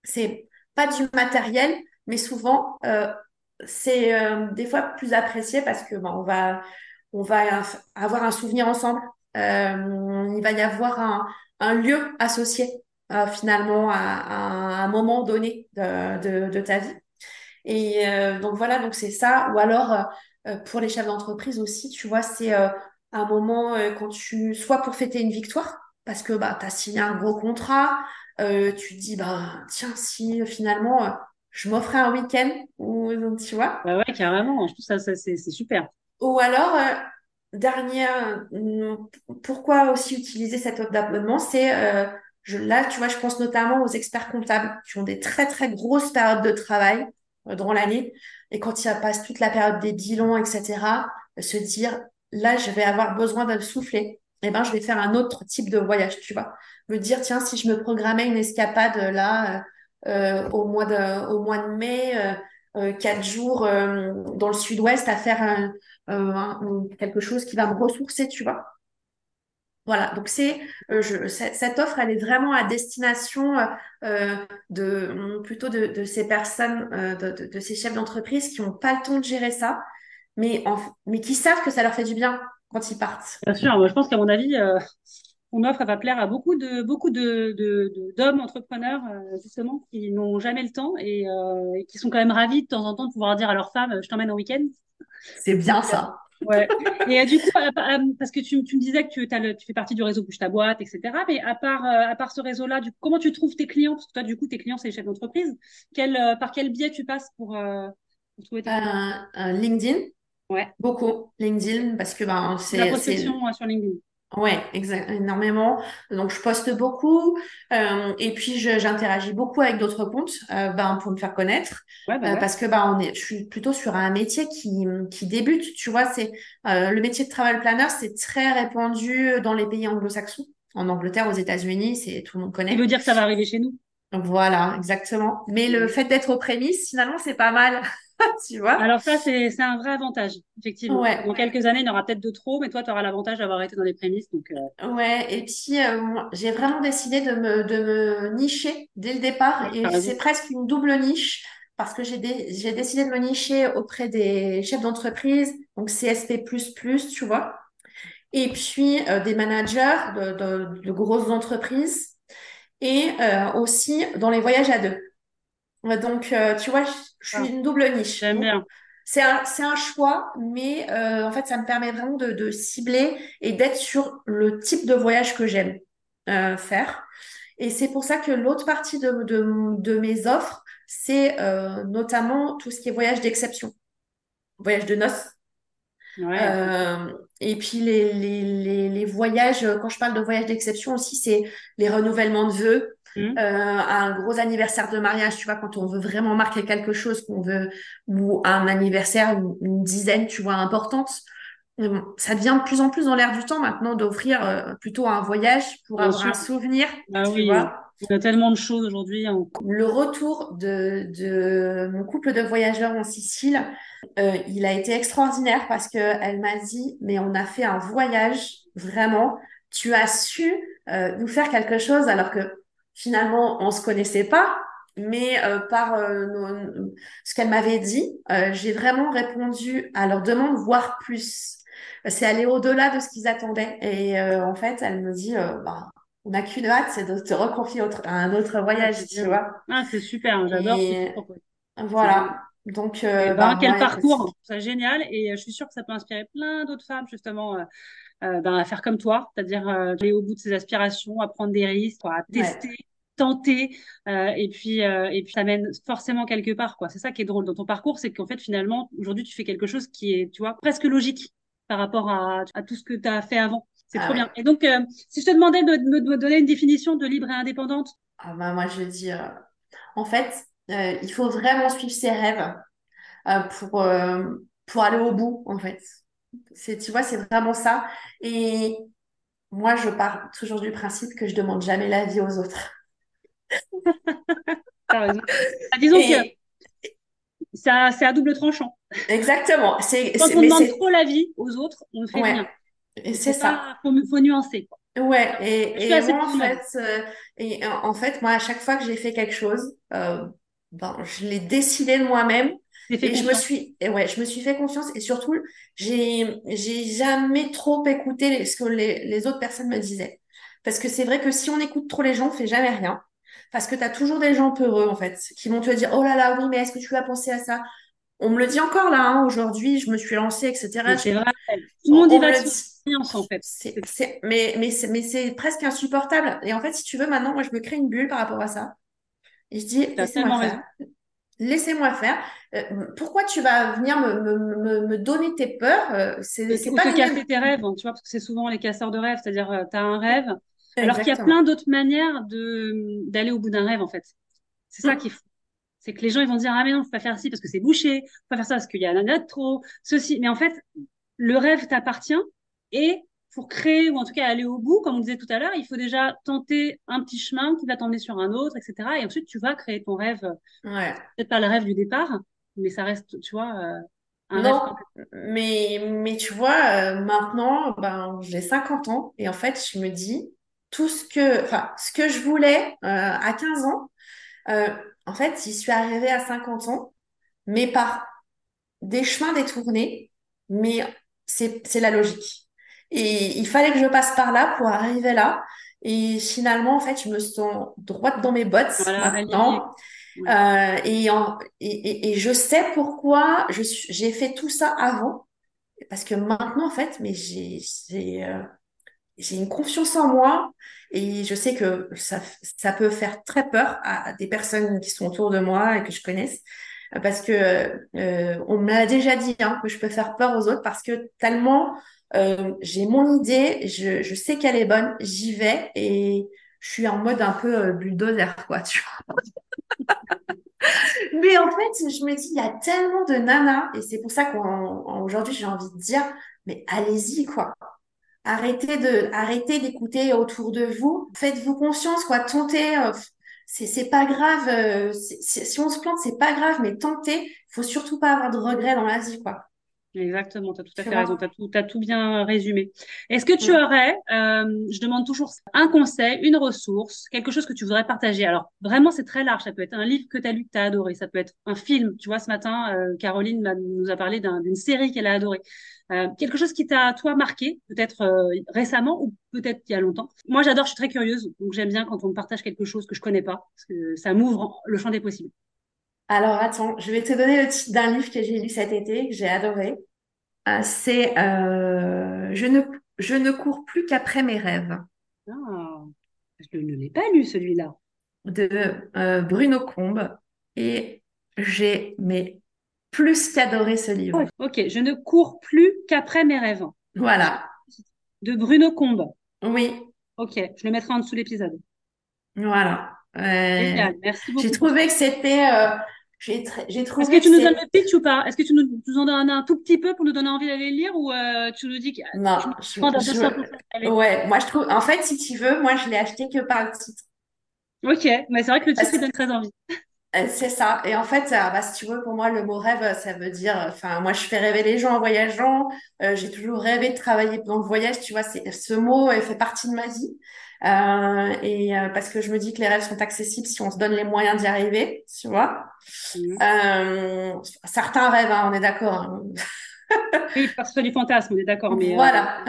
c'est pas du matériel, mais souvent, euh, c'est euh, des fois plus apprécié parce que bah, on va, avoir un souvenir ensemble. Euh, il va y avoir un, lieu associé finalement à, un moment donné de, ta vie. Et donc voilà, donc c'est ça. Ou alors pour les chefs d'entreprise aussi, tu vois, c'est un moment quand tu, soit pour fêter une victoire, parce que bah, tu as signé un gros contrat, tu te dis, bah, tiens, si finalement je m'offrais un week-end, ou tu vois. Bah ouais, carrément, je trouve ça, ça c'est super. Ou alors, dernière, pourquoi aussi utiliser cette offre d'abonnement, c'est je, là, tu vois, je pense notamment aux experts comptables qui ont des très, très grosses périodes de travail euh, dans l'année. Et quand ils passent toute la période des bilans, etc., se dire, là, je vais avoir besoin de souffler. Eh ben, je vais faire un autre type de voyage, tu vois. Me dire, tiens, si je me programmais une escapade là, euh, au mois de, au mois de mai, euh, euh quatre jours euh, dans le sud-ouest à faire quelque chose qui va me ressourcer, tu vois. Voilà, donc c'est euh, cette offre, elle est vraiment à destination euh, de plutôt de, ces personnes, euh, de, de, ces chefs d'entreprise qui n'ont pas le temps de gérer ça, mais, mais qui savent que ça leur fait du bien quand ils partent. Bien sûr, moi je pense qu'à mon avis, mon offre elle va plaire à beaucoup de beaucoup de d'hommes entrepreneurs justement qui n'ont jamais le temps et, et, qui sont quand même ravis de temps en temps de pouvoir dire à leur femme, je t'emmène au week-end. C'est bien ça. Ouais. Et euh, du coup, parce que tu, tu me disais que tu, as tu fais partie du réseau Bouge ta boîte, etc. Mais à part, euh, à part ce réseau-là, comment tu trouves tes clients? Parce que toi, du coup, tes clients, c'est les chefs d'entreprise. Quel, euh, par quel biais tu passes pour, pour trouver tes clients? LinkedIn. Ouais. Beaucoup. LinkedIn, parce que ben, c'est. La prospection sur LinkedIn. Ouais, énormément. Donc je poste beaucoup euh, et puis j'interagis beaucoup avec d'autres comptes euh, ben, pour me faire connaître bah euh, parce que ben on est, je suis plutôt sur un métier qui qui débute. Tu vois, c'est euh, le métier de travel planner, c'est très répandu dans les pays anglo-saxons, en Angleterre, aux États-Unis, c'est tout le monde connaît. Ça veut dire que ça va arriver chez nous? Voilà, exactement. Mais le fait d'être aux prémices, finalement, c'est pas mal. tu vois? Alors ça, c'est un vrai avantage, effectivement. Ouais. Dans quelques années, il y en aura peut-être de trop, mais toi, tu auras l'avantage d'avoir été dans les prémices. Donc, euh... Ouais, et puis euh, j'ai vraiment décidé de me, de me nicher dès le départ. et c'est presque une double niche parce que j'ai décidé de me nicher auprès des chefs d'entreprise, donc CSP++, tu vois. Et puis euh, des managers de, de, de grosses entreprises et aussi dans les voyages à deux. Donc, euh, tu vois, je, suis ah. une double niche. J'aime bien. C'est un, c'est un choix, mais euh, en fait, ça me permet vraiment de, de cibler et d'être sur le type de voyage que j'aime faire. Et c'est pour ça que l'autre partie de, de, de, mes offres, c'est notamment tout ce qui est voyage d'exception, voyage de noces. Ouais. Euh, et puis les, les, les, les, voyages, quand je parle de voyage d'exception aussi, c'est les renouvellements de vœux, mmh. euh, un gros anniversaire de mariage, tu vois, quand on veut vraiment marquer quelque chose, qu'on veut, ou un anniversaire, une, dizaine, tu vois, importante. Ça devient de plus en plus dans l'air du temps maintenant d'offrir euh, plutôt un voyage pour avoir un souvenir. Ah, oui. vois. Il y a tellement de choses aujourd'hui. Le retour de, de mon couple de voyageurs en Sicile, euh, il a été extraordinaire parce que elle m'a dit, mais on a fait un voyage vraiment. Tu as su euh, nous faire quelque chose alors que finalement on se connaissait pas, mais euh, par ce qu'elle m'avait dit, j'ai vraiment répondu à leur demande, voire plus. C'est aller au-delà de ce qu'ils attendaient. Et en fait, elle me dit, bah, on n'a qu'une hâte, c'est de te reconfier à un autre voyage, ah, tu vois. Ah, c'est super, j'adore. Voilà. Donc, euh, ben, bah, quel parcours, c'est génial. Et euh, je suis sûre que ça peut inspirer plein d'autres femmes, justement, euh, euh ben, à faire comme toi, c'est-à-dire aller au bout de ses aspirations, à prendre des risques, à tester. tenter et puis et puis ça mène forcément quelque part quoi. C'est ça qui est drôle dans ton parcours c'est qu'en fait finalement aujourd'hui tu fais quelque chose qui est tu vois presque logique par rapport à, à tout ce que tu as fait avant. C'est ah trop bien. Et donc si je te demandais de, me donner une définition de libre et indépendante. Ah bah, moi, je dis, euh, en fait, euh, il faut vraiment suivre ses rêves euh, pour, pour aller au bout, en fait. C'est, tu vois, c'est vraiment ça. Et moi, je pars toujours du principe que je demande jamais l'avis aux autres. Ah, disons que c'est à double tranchant. Exactement. Quand on demande trop l'avis aux autres, on ne fait rien. C'est ça. Il faut, nuancer. Ouais, et, et moi, en fait, euh, et en fait, moi, à chaque fois que j'ai fait quelque chose, euh, ben, je l'ai décidé de moi-même. Et je me suis, ouais, je me suis fait confiance et surtout, j'ai, j'ai jamais trop écouté ce que les, les autres personnes me disaient. Parce que c'est vrai que si on écoute trop les gens, on fait jamais rien. Parce que tu as toujours des gens peureux, en fait, qui vont te dire, oh là là, oui, mais est-ce que tu as pensé à ça? On me le dit encore là, hein, aujourd'hui, je me suis lancée, etc. C'est vrai. Tout le monde y va en fait. C'est, mais mais c'est, mais c'est presque insupportable. Et en fait, si tu veux, maintenant, moi, je me crée une bulle par rapport à ça. Et je dis, laissez-moi faire. Laissez-moi faire. Euh, pourquoi tu vas venir me, me, me, donner tes peurs euh, C'est, c'est pas te casser tes rêves, hein, tu vois, parce que c'est souvent les casseurs de rêves. C'est-à-dire, euh, tu as un rêve, alors qu'il y a plein d'autres manières de, d'aller au bout d'un rêve, en fait. C'est ça mm. qu'il faut. C'est que les gens, ils vont dire, ah mais non, faut pas faire ci parce que c'est bouché, faut pas faire ça parce qu'il y a un autre trop, ceci. Mais en fait, le rêve t'appartient et pour créer ou en tout cas aller au bout, comme on disait tout à l'heure, il faut déjà tenter un petit chemin qui va t'emmener sur un autre, etc. Et ensuite, tu vas créer ton rêve. Ouais. Peut-être pas le rêve du départ, mais ça reste, tu vois, euh, un non, mais, mais tu vois, euh, maintenant, ben, j'ai 50 ans et en fait, je me dis, tout ce que, enfin, ce que je voulais euh, à 15 ans, en fait, j'y suis arrivée à 50 ans, mais par des chemins détournés, mais c'est la logique. Et il fallait que je passe par là pour arriver là. Et finalement, en fait, je me sens droite dans mes bottes maintenant. Euh, et, et, et, je sais pourquoi j'ai fait tout ça avant. Parce que maintenant, en fait, mais j'ai euh, une confiance en moi et je sais que ça, ça peut faire très peur à des personnes qui sont autour de moi et que je connaisse parce que euh, on m'a déjà dit hein, que je peux faire peur aux autres parce que tellement euh, j'ai mon idée, je, sais qu'elle est bonne, j'y vais et je suis en mode un peu euh, bulldozer, quoi, tu vois. Mais en fait, je me dis, il y a tellement de nanas, et c'est pour ça qu'aujourd'hui, j'ai envie de dire, mais allez-y, quoi. Arrêtez de, arrêtez d'écouter autour de vous. Faites-vous confiance, quoi. Tentez. Euh, c'est, pas grave. Euh, si on se plante, c'est pas grave, mais tentez. Faut surtout pas avoir de regrets dans la vie, quoi. Exactement, tu as tout à fait raison, tu as tout, as tout bien résumé. Est-ce que tu aurais, euh, je demande toujours un conseil, une ressource, quelque chose que tu voudrais partager? Alors, vraiment, c'est très large. Ça peut être un livre que tu as lu, que tu as adoré. Ça peut être un film. Tu vois, ce matin, euh, Caroline nous a parlé d'une série qu'elle a adorée. Euh, quelque chose qui t'a, toi, marqué, peut-être euh, récemment ou peut-être il y a longtemps? Moi, j'adore, je suis très curieuse, donc j'aime bien quand on me partage quelque chose que je connais pas, parce que ça m'ouvre le champ des possibles. Alors attends, je vais te donner le titre d'un livre que j'ai lu cet été, que j'ai adoré. Euh, c'est euh, je, ne, je ne cours plus qu'après mes rêves. Ah, je ne l'ai pas lu celui-là. De euh, Bruno Combe. Et j'ai mais plus qu'adoré ce livre. ok, je ne cours plus qu'après mes rêves. Voilà. De Bruno Combe. Oui. Ok, je le mettrai en dessous de l'épisode. Voilà. Merci beaucoup. J'ai trouvé que c'était j'ai trouvé. Est-ce que tu nous donnes le pitch ou pas? Est-ce que tu nous, en donnes un tout petit peu pour nous donner envie d'aller le lire ou euh, tu nous dis que non je, ouais moi je trouve en fait si tu veux moi je l'ai acheté que par le titre. Ok mais c'est vrai que le titre donne très envie. Euh, c'est ça et en fait bah, si tu veux pour moi le mot rêve ça veut dire enfin moi je fais rêver les gens en voyageant euh, j'ai toujours rêvé de travailler dans le voyage tu vois ce mot fait partie de ma vie euh, et euh, parce que je me dis que les rêves sont accessibles si on se donne les moyens d'y arriver, tu vois. Mmh. Euh, certains rêves, hein, on est d'accord. Hein. oui, parce que du fantasme, on est d'accord. Mais voilà.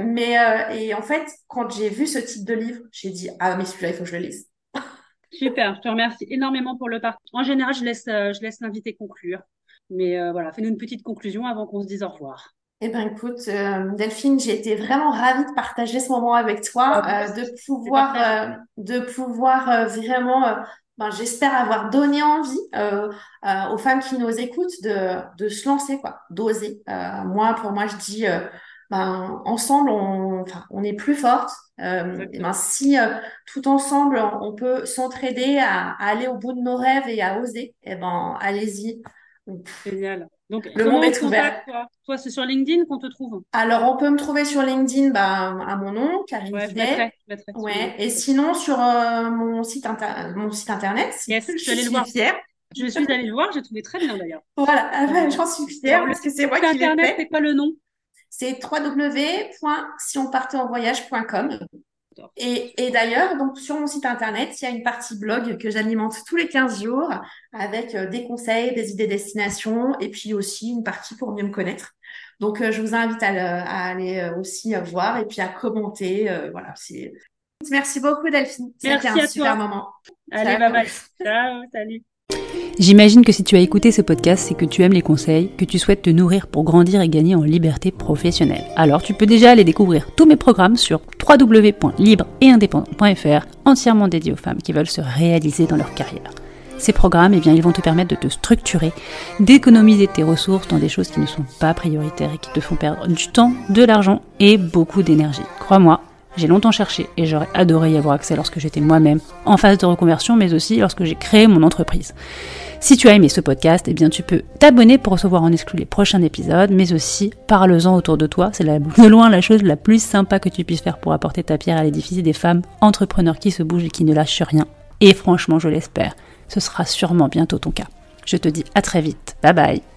mais et en fait, quand j'ai vu ce type de livre, j'ai dit ah mais celui-là il faut que je le lise. Super, je te remercie énormément pour le partage. En général, je laisse je laisse l'invité conclure. Mais voilà, fais-nous une petite conclusion avant qu'on se dise au revoir. Eh ben écoute, euh, Delphine, j'ai été vraiment ravie de partager ce moment avec toi, ah, euh, de pouvoir, euh, de pouvoir vraiment, ben, j'espère avoir donné envie aux femmes qui nous écoutent de, de se lancer, quoi, d'oser. moi, pour moi, je dis ben, ensemble, on, on est plus forte. Euh, ben, si euh, tout ensemble, on peut s'entraider à, à, aller au bout de nos rêves et à oser, eh ben, allez-y. Génial. Donc, le monde est ouvert. Toi, toi c'est sur LinkedIn qu'on te trouve? Alors, on peut me trouver sur LinkedIn bah, à mon nom, Karine ouais, ouais. Et sinon, sur euh, mon, site mon site internet, yes, je suis allée le voir. Fière. Je suis allée le voir, j'ai trouvé très bien d'ailleurs. Voilà, ah j'en suis fière parce que c'est moi qui l'ai fait. C'est quoi le nom? C'est www.sionpartaisenvoyage.com. Et, et d'ailleurs, donc sur mon site internet, il y a une partie blog que j'alimente tous les 15 jours avec euh, des conseils, des idées destination et puis aussi une partie pour mieux me connaître. Donc, euh, je vous invite à, à aller euh, aussi voir et puis à commenter. voilà, Merci beaucoup Delphine. C'était un super moment. Allez, bye bye. Ciao, salut. J'imagine que si tu as écouté ce podcast, c'est que tu aimes les conseils, que tu souhaites te nourrir pour grandir et gagner en liberté professionnelle. Alors tu peux déjà aller découvrir tous mes programmes sur www.libre-et-indépendant.fr, entièrement dédiés aux femmes qui veulent se réaliser dans leur carrière. Ces programmes, eh bien, ils vont te permettre de te structurer, d'économiser tes ressources dans des choses qui ne sont pas prioritaires et qui te font perdre du temps, de l'argent et beaucoup d'énergie. Crois-moi, j'ai longtemps cherché et j'aurais adoré y avoir accès lorsque j'étais moi-même en phase de reconversion, mais aussi lorsque j'ai créé mon entreprise. Si tu as aimé ce podcast, eh bien tu peux t'abonner pour recevoir en exclu les prochains épisodes, mais aussi parle-en autour de toi. C'est de loin la chose la plus sympa que tu puisses faire pour apporter ta pierre à l'édifice des femmes entrepreneurs qui se bougent et qui ne lâchent rien. Et franchement, je l'espère, ce sera sûrement bientôt ton cas. Je te dis à très vite. Bye bye.